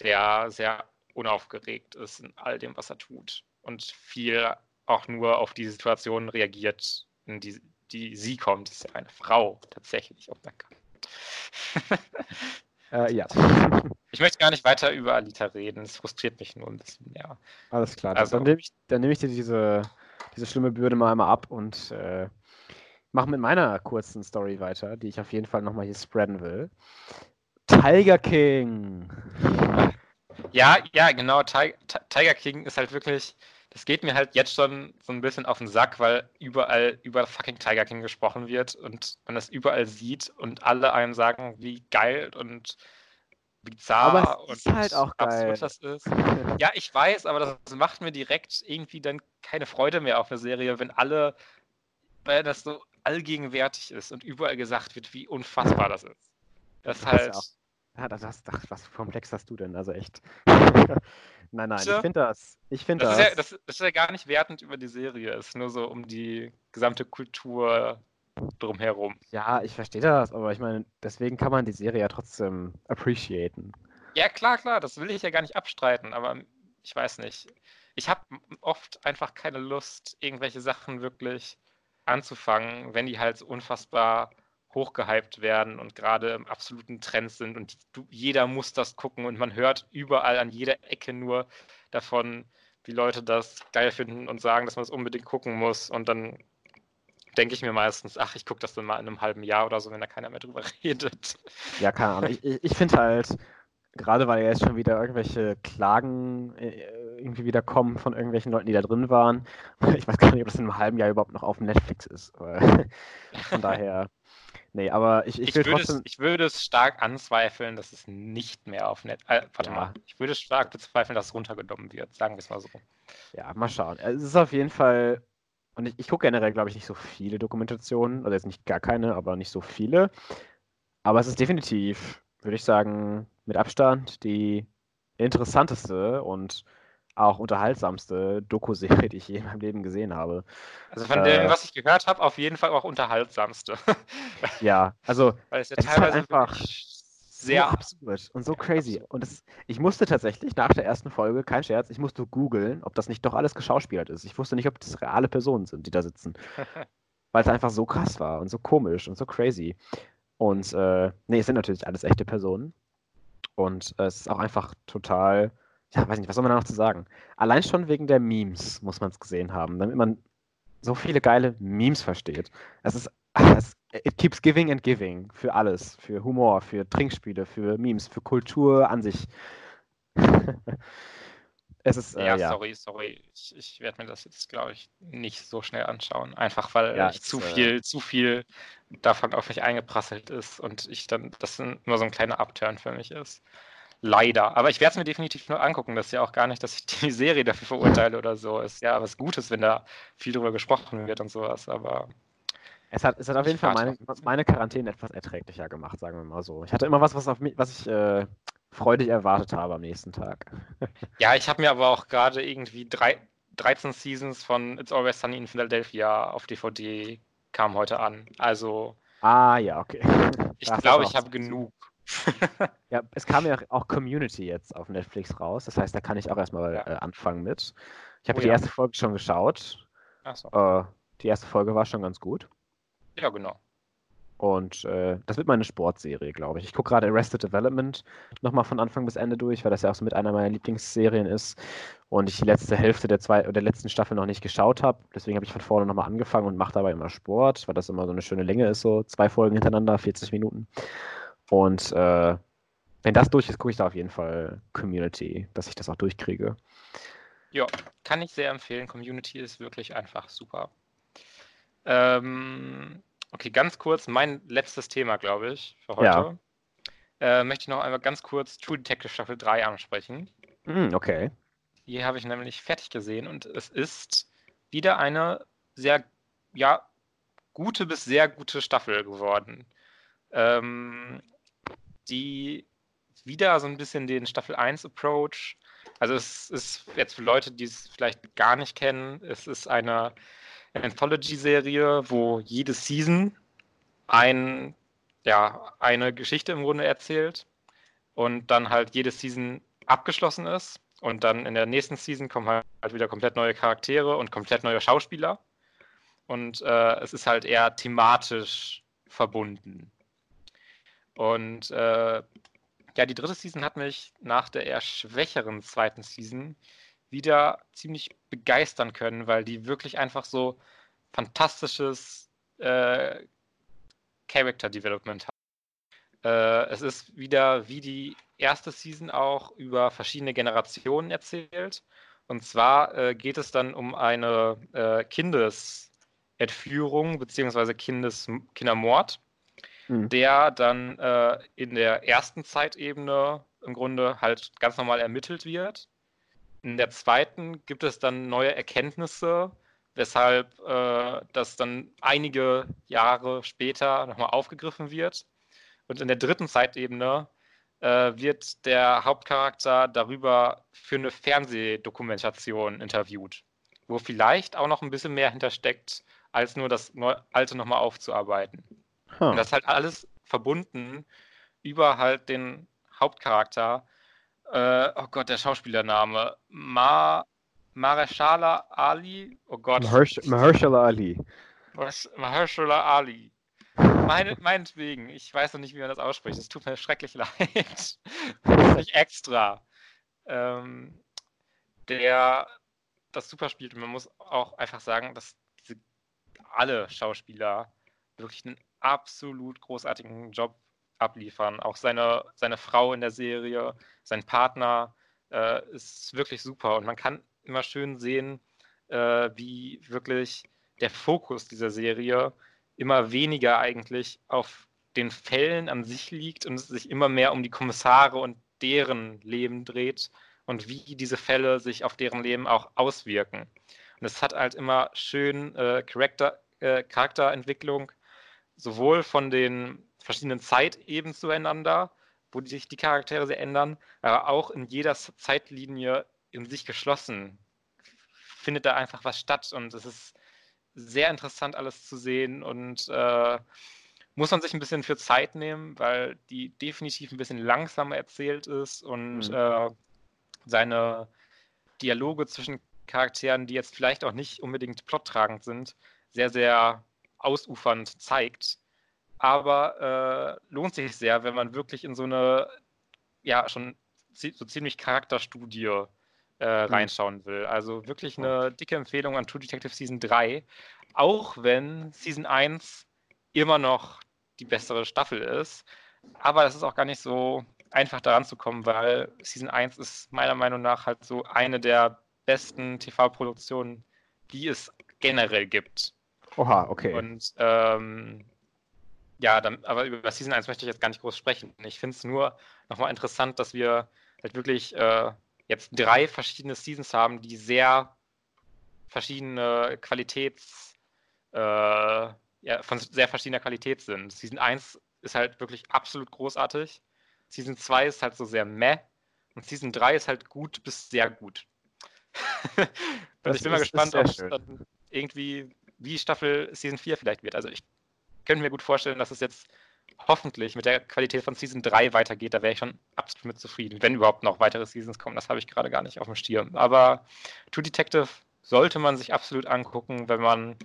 Der sehr unaufgeregt ist in all dem, was er tut. Und viel auch nur auf die Situation reagiert, in die, die sie kommt. Das ist ja eine Frau tatsächlich. Oh Gott. äh, ja. Ich möchte gar nicht weiter über Alita reden. Es frustriert mich nur ein bisschen mehr. Alles klar. Also, dann nehme ich, nehm ich dir diese diese schlimme Bürde mal einmal ab und äh, mache mit meiner kurzen Story weiter, die ich auf jeden Fall nochmal hier spreaden will. Tiger King. Ja, ja, genau. Tiger King ist halt wirklich, das geht mir halt jetzt schon so ein bisschen auf den Sack, weil überall über fucking Tiger King gesprochen wird und man das überall sieht und alle einem sagen, wie geil und bizarr und halt auch absurd das ist. ja, ich weiß, aber das macht mir direkt irgendwie dann keine Freude mehr auf eine Serie, wenn alle, weil das so allgegenwärtig ist und überall gesagt wird, wie unfassbar das ist. Das ist halt. Ja, das, das, das, was komplex hast du denn? Also echt. nein, nein, ich finde das. Ich finde das. Das, ist ja, das, das ist ja gar nicht wertend über die Serie. Es ist nur so um die gesamte Kultur drumherum. Ja, ich verstehe das, aber ich meine, deswegen kann man die Serie ja trotzdem appreciaten. Ja, klar, klar, das will ich ja gar nicht abstreiten, aber ich weiß nicht. Ich habe oft einfach keine Lust, irgendwelche Sachen wirklich anzufangen, wenn die halt so unfassbar hochgehypt werden und gerade im absoluten Trend sind und jeder muss das gucken und man hört überall an jeder Ecke nur davon, wie Leute das geil finden und sagen, dass man es unbedingt gucken muss und dann denke ich mir meistens, ach, ich gucke das dann mal in einem halben Jahr oder so, wenn da keiner mehr drüber redet. Ja, keine Ahnung. Ich, ich finde halt, gerade weil jetzt schon wieder irgendwelche Klagen äh, irgendwie wieder kommen von irgendwelchen Leuten, die da drin waren. Ich weiß gar nicht, ob das in einem halben Jahr überhaupt noch auf Netflix ist. Von daher. Nee, aber ich, ich, ich würde trotzdem... Es, ich würde es stark anzweifeln, dass es nicht mehr auf Netflix. Äh, warte ja. mal. Ich würde stark bezweifeln, dass es runtergenommen wird. Sagen wir es mal so. Ja, mal schauen. Es ist auf jeden Fall und ich, ich gucke generell, glaube ich, nicht so viele Dokumentationen, also jetzt nicht gar keine, aber nicht so viele. Aber es ist definitiv, würde ich sagen, mit Abstand die interessanteste und auch unterhaltsamste Doku-Serie, die ich je in meinem Leben gesehen habe. Also von dem, äh, was ich gehört habe, auf jeden Fall auch unterhaltsamste. ja, also Weil es, ja es ist halt einfach sehr absurd und so crazy. Und das, ich musste tatsächlich nach der ersten Folge, kein Scherz, ich musste googeln, ob das nicht doch alles geschauspielert ist. Ich wusste nicht, ob das reale Personen sind, die da sitzen. Weil es einfach so krass war und so komisch und so crazy. Und äh, nee, es sind natürlich alles echte Personen. Und äh, es ist auch einfach total, ja, weiß nicht, was soll man da noch zu sagen? Allein schon wegen der Memes muss man es gesehen haben, damit man so viele geile Memes versteht. Es ist, es it keeps giving and giving für alles. Für Humor, für Trinkspiele, für Memes, für Kultur an sich. es ist, äh, ja, ja, sorry, sorry. Ich, ich werde mir das jetzt, glaube ich, nicht so schnell anschauen. Einfach weil ja, zu äh, viel, zu viel davon auf mich eingeprasselt ist und ich dann, das nur so ein kleiner Upturn für mich ist. Leider. Aber ich werde es mir definitiv nur angucken. Das ist ja auch gar nicht, dass ich die Serie dafür verurteile oder so. Ist ja was Gutes, wenn da viel drüber gesprochen wird und sowas. Aber es hat, es hat auf jeden Fall meine, meine Quarantäne etwas erträglicher gemacht, sagen wir mal so. Ich hatte immer was, was, auf mich, was ich äh, freudig erwartet habe am nächsten Tag. ja, ich habe mir aber auch gerade irgendwie drei, 13 Seasons von It's Always Sunny in Philadelphia auf DVD kam heute an. Also. Ah, ja, okay. Ich glaube, ich habe genug. ja, es kam ja auch Community jetzt auf Netflix raus. Das heißt, da kann ich auch erstmal ja. äh, anfangen mit. Ich habe oh, die ja. erste Folge schon geschaut. Ach so. Äh, die erste Folge war schon ganz gut. Ja, genau. Und äh, das wird meine Sportserie, glaube ich. Ich gucke gerade Arrested Development nochmal von Anfang bis Ende durch, weil das ja auch so mit einer meiner Lieblingsserien ist. Und ich die letzte Hälfte der, zwei, der letzten Staffel noch nicht geschaut habe. Deswegen habe ich von vorne nochmal angefangen und mache dabei immer Sport, weil das immer so eine schöne Länge ist, so zwei Folgen hintereinander, 40 Minuten. Und äh, wenn das durch ist, gucke ich da auf jeden Fall Community, dass ich das auch durchkriege. Ja, kann ich sehr empfehlen. Community ist wirklich einfach super. Ähm, okay, ganz kurz, mein letztes Thema, glaube ich, für heute. Ja. Äh, möchte ich noch einmal ganz kurz True Detective Staffel 3 ansprechen. Mm, okay. Die habe ich nämlich fertig gesehen und es ist wieder eine sehr, ja, gute bis sehr gute Staffel geworden. Ähm, die wieder so ein bisschen den Staffel 1 Approach. Also es ist jetzt für Leute, die es vielleicht gar nicht kennen, es ist eine Anthology-Serie, wo jede Season ein, ja, eine Geschichte im Grunde erzählt und dann halt jede Season abgeschlossen ist. Und dann in der nächsten Season kommen halt wieder komplett neue Charaktere und komplett neue Schauspieler. Und äh, es ist halt eher thematisch verbunden. Und äh, ja, die dritte Season hat mich nach der eher schwächeren zweiten Season wieder ziemlich begeistern können, weil die wirklich einfach so fantastisches äh, Character Development haben. Äh, es ist wieder wie die erste Season auch über verschiedene Generationen erzählt. Und zwar äh, geht es dann um eine äh, Kindesentführung bzw. Kindes Kindermord, mhm. der dann äh, in der ersten Zeitebene im Grunde halt ganz normal ermittelt wird. In der zweiten gibt es dann neue Erkenntnisse, weshalb äh, das dann einige Jahre später nochmal aufgegriffen wird. Und in der dritten Zeitebene äh, wird der Hauptcharakter darüber für eine Fernsehdokumentation interviewt, wo vielleicht auch noch ein bisschen mehr hintersteckt, als nur das Alte nochmal aufzuarbeiten. Huh. Und das halt alles verbunden über halt den Hauptcharakter. Äh, oh Gott, der Schauspielername. Ma Mahershala Ali. Oh Gott. Mahershala Ali. Mahershala Ali. Meine, meinetwegen. Ich weiß noch nicht, wie man das ausspricht. Es tut mir schrecklich leid. nicht extra. Ähm, der das super spielt. Und man muss auch einfach sagen, dass diese, alle Schauspieler wirklich einen absolut großartigen Job abliefern. Auch seine, seine Frau in der Serie, sein Partner äh, ist wirklich super. Und man kann immer schön sehen, äh, wie wirklich der Fokus dieser Serie immer weniger eigentlich auf den Fällen an sich liegt und es sich immer mehr um die Kommissare und deren Leben dreht und wie diese Fälle sich auf deren Leben auch auswirken. Und es hat halt immer schön äh, Charakter, äh, Charakterentwicklung, sowohl von den verschiedenen Zeitebenen zueinander, wo sich die Charaktere sehr ändern, aber auch in jeder Zeitlinie in sich geschlossen findet da einfach was statt und es ist sehr interessant alles zu sehen und äh, muss man sich ein bisschen für Zeit nehmen, weil die definitiv ein bisschen langsamer erzählt ist und mhm. äh, seine Dialoge zwischen Charakteren, die jetzt vielleicht auch nicht unbedingt plottragend sind, sehr, sehr ausufernd zeigt. Aber äh, lohnt sich sehr, wenn man wirklich in so eine, ja, schon so ziemlich Charakterstudie äh, mhm. reinschauen will. Also wirklich eine dicke Empfehlung an True Detective Season 3, auch wenn Season 1 immer noch die bessere Staffel ist. Aber es ist auch gar nicht so einfach daran zu kommen, weil Season 1 ist meiner Meinung nach halt so eine der besten TV-Produktionen, die es generell gibt. Oha, okay. Und ähm, ja, dann, aber über Season 1 möchte ich jetzt gar nicht groß sprechen. Ich finde es nur nochmal interessant, dass wir halt wirklich äh, jetzt drei verschiedene Seasons haben, die sehr verschiedene Qualitäts, äh, ja, von sehr verschiedener Qualität sind. Season 1 ist halt wirklich absolut großartig. Season 2 ist halt so sehr meh. Und Season 3 ist halt gut bis sehr gut. und ich bin mal gespannt, ob es dann irgendwie wie Staffel Season 4 vielleicht wird. Also ich könnte mir gut vorstellen, dass es jetzt hoffentlich mit der Qualität von Season 3 weitergeht, da wäre ich schon absolut mit zufrieden. Wenn überhaupt noch weitere Seasons kommen, das habe ich gerade gar nicht auf dem Stirn. Aber True Detective sollte man sich absolut angucken, wenn man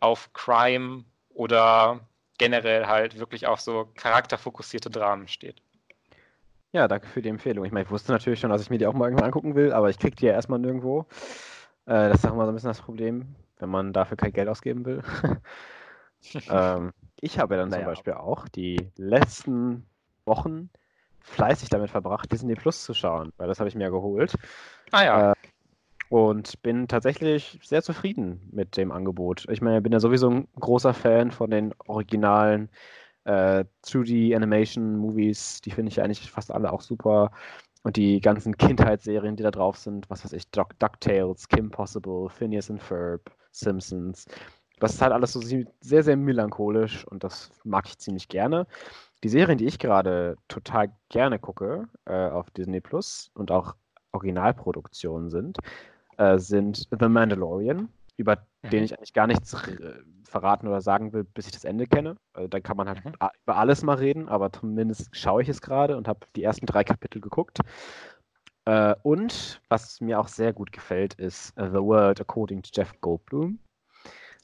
auf Crime oder generell halt wirklich auf so charakterfokussierte Dramen steht. Ja, danke für die Empfehlung. Ich meine, ich wusste natürlich schon, dass ich mir die auch mal irgendwann angucken will, aber ich kriege die ja erstmal nirgendwo. Äh, das ist auch mal so ein bisschen das Problem, wenn man dafür kein Geld ausgeben will. ähm, ich habe dann naja. zum Beispiel auch die letzten Wochen fleißig damit verbracht, Disney Plus zu schauen, weil das habe ich mir geholt. Ah ja. Äh, und bin tatsächlich sehr zufrieden mit dem Angebot. Ich meine, ich bin ja sowieso ein großer Fan von den originalen äh, 2D-Animation-Movies. Die finde ich eigentlich fast alle auch super. Und die ganzen Kindheitsserien, die da drauf sind, was weiß ich, Duck, DuckTales, Kim Possible, Phineas and Ferb, Simpsons. Das ist halt alles so sehr, sehr melancholisch und das mag ich ziemlich gerne. Die Serien, die ich gerade total gerne gucke äh, auf Disney Plus und auch Originalproduktionen sind, äh, sind The Mandalorian, über mhm. den ich eigentlich gar nichts verraten oder sagen will, bis ich das Ende kenne. Also, da kann man halt mhm. über alles mal reden, aber zumindest schaue ich es gerade und habe die ersten drei Kapitel geguckt. Äh, und was mir auch sehr gut gefällt, ist The World According to Jeff Goldblum.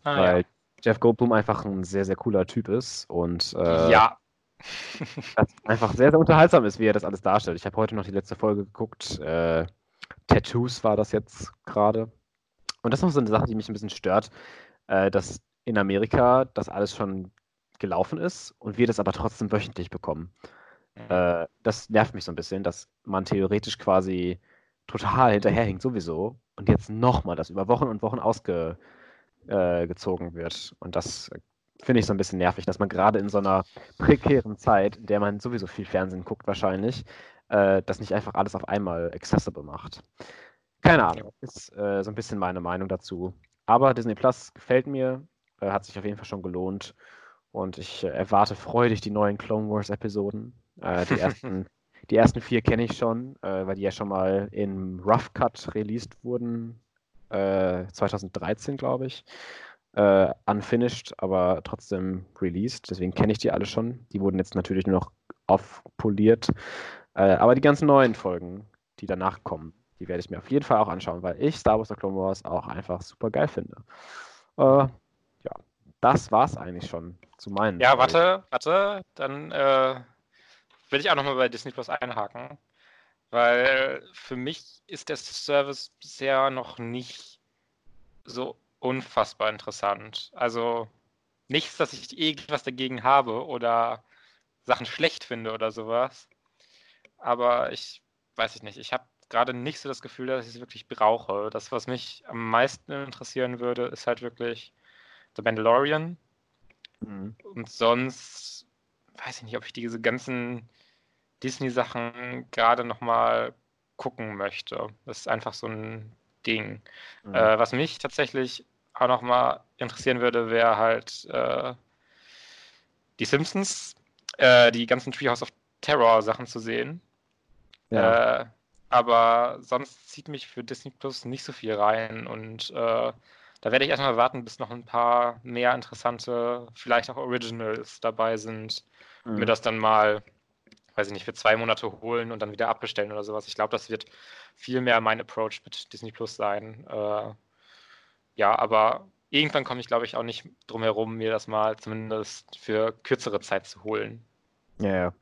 Ah, weil ja. Jeff Goldblum einfach ein sehr, sehr cooler Typ ist und äh, ja. einfach sehr, sehr unterhaltsam ist, wie er das alles darstellt. Ich habe heute noch die letzte Folge geguckt. Äh, Tattoos war das jetzt gerade. Und das ist noch so eine Sache, die mich ein bisschen stört, äh, dass in Amerika das alles schon gelaufen ist und wir das aber trotzdem wöchentlich bekommen. Mhm. Äh, das nervt mich so ein bisschen, dass man theoretisch quasi total hinterherhinkt sowieso und jetzt nochmal das über Wochen und Wochen ausgezogen äh, wird. Und das finde ich so ein bisschen nervig, dass man gerade in so einer prekären Zeit, in der man sowieso viel Fernsehen guckt wahrscheinlich, äh, das nicht einfach alles auf einmal accessible macht. Keine Ahnung, ist äh, so ein bisschen meine Meinung dazu. Aber Disney Plus gefällt mir, äh, hat sich auf jeden Fall schon gelohnt und ich äh, erwarte freudig die neuen Clone Wars Episoden. Äh, die ersten Die ersten vier kenne ich schon, äh, weil die ja schon mal in Rough Cut released wurden. Äh, 2013, glaube ich. Äh, unfinished, aber trotzdem released. Deswegen kenne ich die alle schon. Die wurden jetzt natürlich nur noch aufpoliert. Äh, aber die ganzen neuen Folgen, die danach kommen, die werde ich mir auf jeden Fall auch anschauen, weil ich Star Wars The Clone Wars auch einfach super geil finde. Äh, ja, das war's eigentlich schon zu meinen. Ja, warte, warte, dann äh, will ich auch nochmal bei Disney Plus einhaken, weil für mich ist der Service bisher noch nicht so unfassbar interessant. Also nichts, dass ich irgendwas dagegen habe oder Sachen schlecht finde oder sowas. Aber ich weiß ich nicht. Ich habe gerade nicht so das Gefühl, dass ich es wirklich brauche. Das, was mich am meisten interessieren würde, ist halt wirklich The Mandalorian. Mhm. Und sonst weiß ich nicht, ob ich diese ganzen Disney-Sachen gerade nochmal gucken möchte. Das ist einfach so ein Ding. Mhm. Äh, was mich tatsächlich auch nochmal interessieren würde, wäre halt äh, die Simpsons, äh, die ganzen Treehouse of Terror Sachen zu sehen. Ja. Äh, aber sonst zieht mich für Disney Plus nicht so viel rein und äh, da werde ich erstmal warten, bis noch ein paar mehr interessante, vielleicht auch Originals dabei sind, mhm. mir das dann mal weiß ich nicht, für zwei Monate holen und dann wieder abbestellen oder sowas. Ich glaube, das wird viel mehr mein Approach mit Disney Plus sein. Äh, ja, aber irgendwann komme ich, glaube ich, auch nicht drum herum, mir das mal zumindest für kürzere Zeit zu holen. Ja, ja.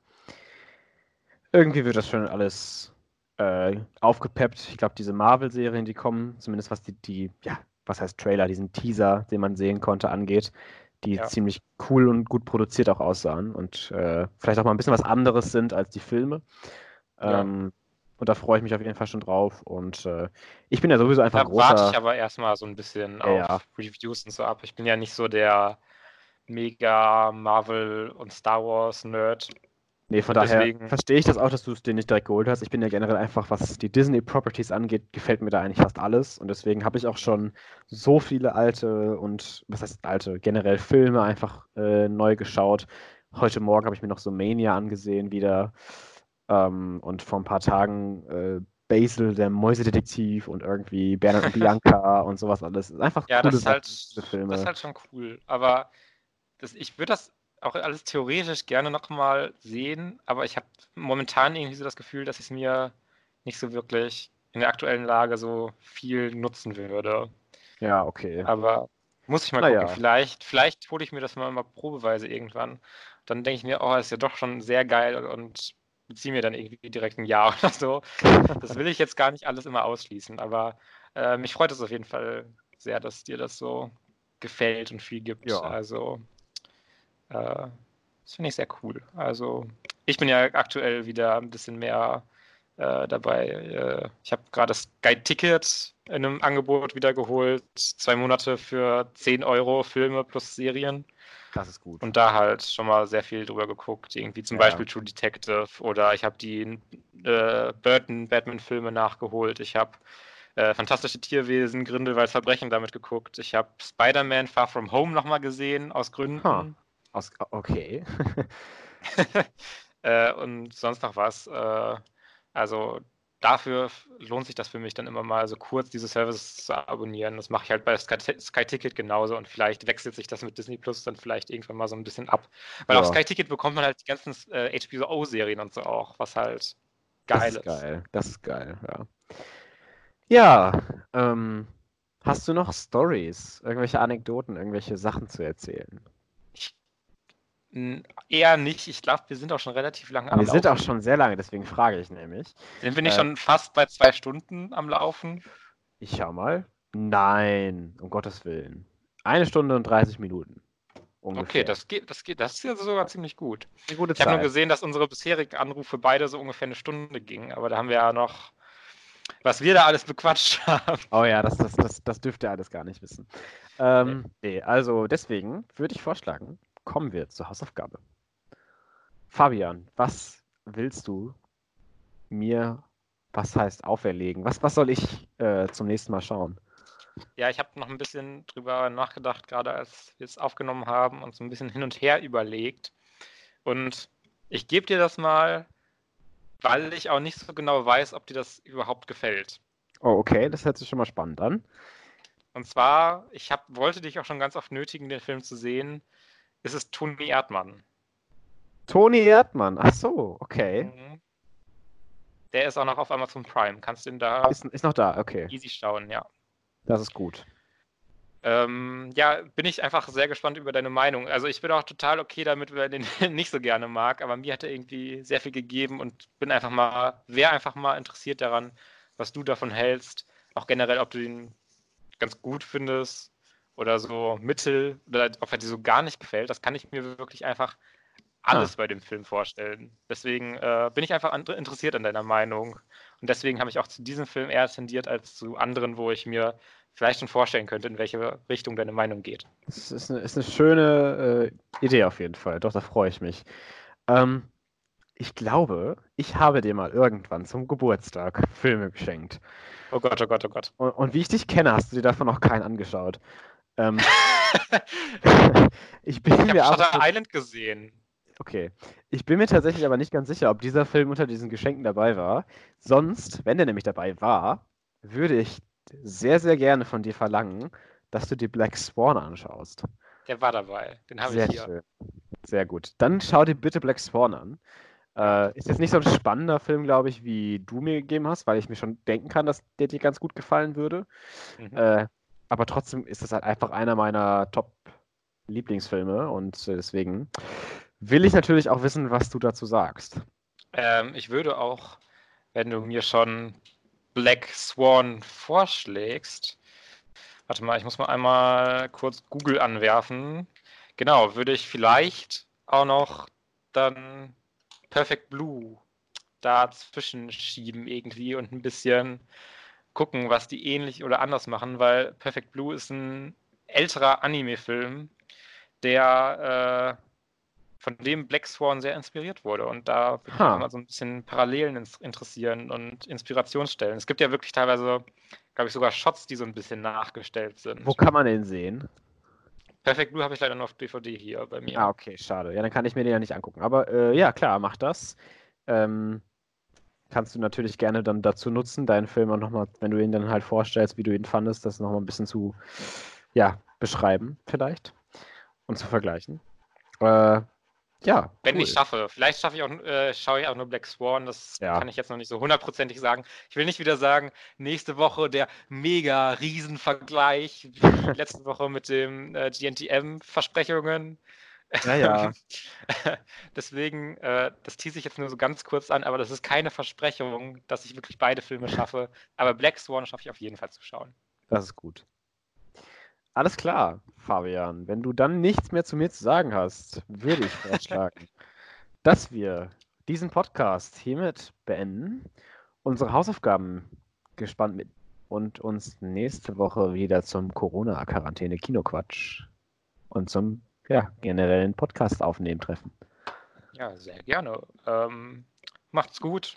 Irgendwie wird das schon alles äh, aufgepeppt. Ich glaube, diese Marvel-Serien, die kommen, zumindest was die, die, ja, was heißt Trailer, diesen Teaser, den man sehen konnte, angeht, die ja. ziemlich cool und gut produziert auch aussahen und äh, vielleicht auch mal ein bisschen was anderes sind als die Filme. Ja. Ähm, und da freue ich mich auf jeden Fall schon drauf. Und äh, ich bin ja sowieso einfach da großer... warte ich aber erstmal so ein bisschen ja, auf Reviews und so ab. Ich bin ja nicht so der mega Marvel und Star Wars Nerd. Nee, von Deswegen... daher verstehe ich das auch, dass du es dir nicht direkt geholt hast. Ich bin ja generell einfach, was die Disney-Properties angeht, gefällt mir da eigentlich fast alles. Und deswegen habe ich auch schon so viele alte und, was heißt alte, generell Filme einfach äh, neu geschaut. Heute Morgen habe ich mir noch so Mania angesehen wieder. Ähm, und vor ein paar Tagen äh, Basil, der Mäusedetektiv und irgendwie Bernhard und Bianca und sowas alles. Einfach ja, das ist, halt, Filme. das ist halt schon cool. Aber das, ich würde das auch alles theoretisch gerne nochmal sehen, aber ich habe momentan irgendwie so das Gefühl, dass ich es mir nicht so wirklich in der aktuellen Lage so viel nutzen würde. Ja, okay. Aber muss ich mal Na gucken. Ja. Vielleicht, vielleicht hole ich mir das mal, mal probeweise irgendwann. Dann denke ich mir, oh, das ist ja doch schon sehr geil und beziehe mir dann irgendwie direkt ein Jahr oder so. Das will ich jetzt gar nicht alles immer ausschließen, aber äh, mich freut es auf jeden Fall sehr, dass dir das so gefällt und viel gibt. Ja. Also äh, das finde ich sehr cool. Also ich bin ja aktuell wieder ein bisschen mehr äh, dabei. Äh, ich habe gerade das Sky Ticket in einem Angebot wieder geholt. Zwei Monate für 10 Euro Filme plus Serien. Das ist gut. Und da halt schon mal sehr viel drüber geguckt. Irgendwie zum ja. Beispiel True Detective oder ich habe die äh, Burton Batman-Filme nachgeholt. Ich habe äh, Fantastische Tierwesen, Grindelwald Verbrechen damit geguckt. Ich habe Spider-Man Far From Home nochmal gesehen, aus Gründen. Huh. Aus, okay. äh, und sonst noch was. Äh, also dafür lohnt sich das für mich dann immer mal so kurz diese Services zu abonnieren. Das mache ich halt bei Sky, Sky, Ticket genauso und vielleicht wechselt sich das mit Disney Plus dann vielleicht irgendwann mal so ein bisschen ab. Weil ja. auf Sky Ticket bekommt man halt die ganzen äh, HBO-Serien und so auch, was halt geil ist. Das ist geil, das ist geil, ja. Ja, ähm, hast du noch Stories, irgendwelche Anekdoten, irgendwelche Sachen zu erzählen? Eher nicht. Ich glaube, wir sind auch schon relativ lange am wir Laufen. Wir sind auch schon sehr lange, deswegen frage ich nämlich. Sind wir nicht äh, schon fast bei zwei Stunden am Laufen? Ich schau mal. Nein, um Gottes Willen. Eine Stunde und 30 Minuten. Ungefähr. Okay, das geht, das geht, das ist ja sogar ziemlich gut. Ich habe nur gesehen, dass unsere bisherigen Anrufe beide so ungefähr eine Stunde gingen, aber da haben wir ja noch, was wir da alles bequatscht haben. Oh ja, das, das, das, das dürft ihr alles gar nicht wissen. Ähm, nee, also deswegen würde ich vorschlagen, kommen wir zur Hausaufgabe. Fabian, was willst du mir, was heißt auferlegen? Was, was soll ich äh, zum nächsten Mal schauen? Ja, ich habe noch ein bisschen drüber nachgedacht, gerade als wir es aufgenommen haben und so ein bisschen hin und her überlegt. Und ich gebe dir das mal, weil ich auch nicht so genau weiß, ob dir das überhaupt gefällt. Oh, okay, das hört sich schon mal spannend an. Und zwar, ich hab, wollte dich auch schon ganz oft nötigen, den Film zu sehen. Ist Es Toni Erdmann. Toni Erdmann, ach so, okay. Mhm. Der ist auch noch auf Amazon Prime. Kannst du ihn da. Ist, ist noch da, okay. Easy schauen, ja. Das ist gut. Ähm, ja, bin ich einfach sehr gespannt über deine Meinung. Also ich bin auch total okay damit, wer den nicht so gerne mag, aber mir hat er irgendwie sehr viel gegeben und bin einfach mal, wäre einfach mal interessiert daran, was du davon hältst. Auch generell, ob du den ganz gut findest oder so mittel oder ob er dir so gar nicht gefällt. Das kann ich mir wirklich einfach alles ah. bei dem Film vorstellen. Deswegen äh, bin ich einfach an, interessiert an deiner Meinung. Und deswegen habe ich auch zu diesem Film eher tendiert als zu anderen, wo ich mir vielleicht schon vorstellen könnte, in welche Richtung deine Meinung geht. Das ist eine, ist eine schöne äh, Idee auf jeden Fall. Doch, da freue ich mich. Ähm, ich glaube, ich habe dir mal irgendwann zum Geburtstag Filme geschenkt. Oh Gott, oh Gott, oh Gott. Und, und wie ich dich kenne, hast du dir davon noch keinen angeschaut. Ähm, ich bin ich habe Shutter Island gesehen. Okay. Ich bin mir tatsächlich aber nicht ganz sicher, ob dieser Film unter diesen Geschenken dabei war. Sonst, wenn der nämlich dabei war, würde ich sehr, sehr gerne von dir verlangen, dass du dir Black Swan anschaust. Der war dabei. Den habe ich hier. Schön. Sehr gut. Dann schau dir bitte Black Swan an. Äh, ist jetzt nicht so ein spannender Film, glaube ich, wie du mir gegeben hast, weil ich mir schon denken kann, dass der dir ganz gut gefallen würde. Mhm. Äh, aber trotzdem ist es halt einfach einer meiner Top-Lieblingsfilme und deswegen will ich natürlich auch wissen, was du dazu sagst. Ähm, ich würde auch, wenn du mir schon Black Swan vorschlägst, warte mal, ich muss mal einmal kurz Google anwerfen. Genau, würde ich vielleicht auch noch dann Perfect Blue dazwischen schieben irgendwie und ein bisschen gucken, was die ähnlich oder anders machen, weil Perfect Blue ist ein älterer Anime-Film, der äh, von dem Black Swan sehr inspiriert wurde. Und da kann man so ein bisschen Parallelen interessieren und Inspirationsstellen. Es gibt ja wirklich teilweise, glaube ich, sogar Shots, die so ein bisschen nachgestellt sind. Wo kann man den sehen? Perfect Blue habe ich leider nur auf DVD hier bei mir. Ah, okay, schade. Ja, dann kann ich mir den ja nicht angucken. Aber äh, ja, klar, mach das. Ähm, kannst du natürlich gerne dann dazu nutzen, deinen Film auch nochmal, wenn du ihn dann halt vorstellst, wie du ihn fandest, das nochmal ein bisschen zu, ja, beschreiben vielleicht und zu vergleichen. Äh, ja. Wenn cool. ich schaffe. Vielleicht schaffe ich auch, äh, schaue ich auch nur Black Swan. Das ja. kann ich jetzt noch nicht so hundertprozentig sagen. Ich will nicht wieder sagen, nächste Woche der mega Riesenvergleich, wie letzte Woche mit dem äh, GNTM-Versprechungen. Ja, ja. Deswegen, äh, das tease ich jetzt nur so ganz kurz an, aber das ist keine Versprechung, dass ich wirklich beide Filme schaffe. Aber Black Swan schaffe ich auf jeden Fall zu schauen. Das ist gut. Alles klar, Fabian. Wenn du dann nichts mehr zu mir zu sagen hast, würde ich vorschlagen, dass wir diesen Podcast hiermit beenden, unsere Hausaufgaben gespannt mit und uns nächste Woche wieder zum Corona-Quarantäne-Kinoquatsch und zum ja, generellen Podcast aufnehmen treffen. Ja, sehr gerne. Ähm, macht's gut.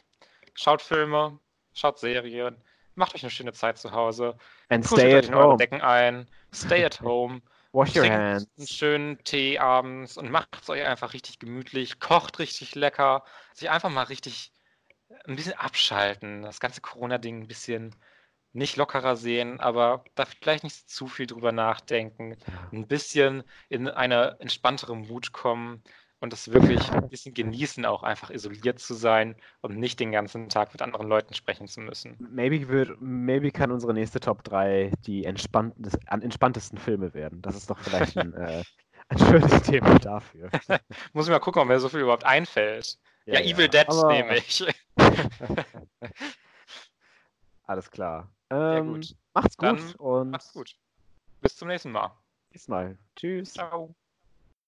Schaut Filme, schaut Serien, macht euch eine schöne Zeit zu Hause. And stay at home. Decken ein. Stay at home. Wash your hands. einen schönen Tee abends und macht es euch einfach richtig gemütlich. Kocht richtig lecker. Sich einfach mal richtig ein bisschen abschalten. Das ganze Corona-Ding ein bisschen nicht lockerer sehen, aber da vielleicht nicht zu viel drüber nachdenken. Ein bisschen in eine entspanntere Mut kommen und das wirklich ein bisschen genießen, auch einfach isoliert zu sein und nicht den ganzen Tag mit anderen Leuten sprechen zu müssen. Maybe, wird, maybe kann unsere nächste Top 3 die entspanntesten Filme werden. Das ist doch vielleicht ein, äh, ein schönes Thema dafür. Muss ich mal gucken, ob mir so viel überhaupt einfällt. Ja, ja Evil Dead aber... nehme ich. Alles klar. Ähm, gut. Macht's gut Dann und macht's gut. Bis zum nächsten Mal. Bis mal. Tschüss. Ciao.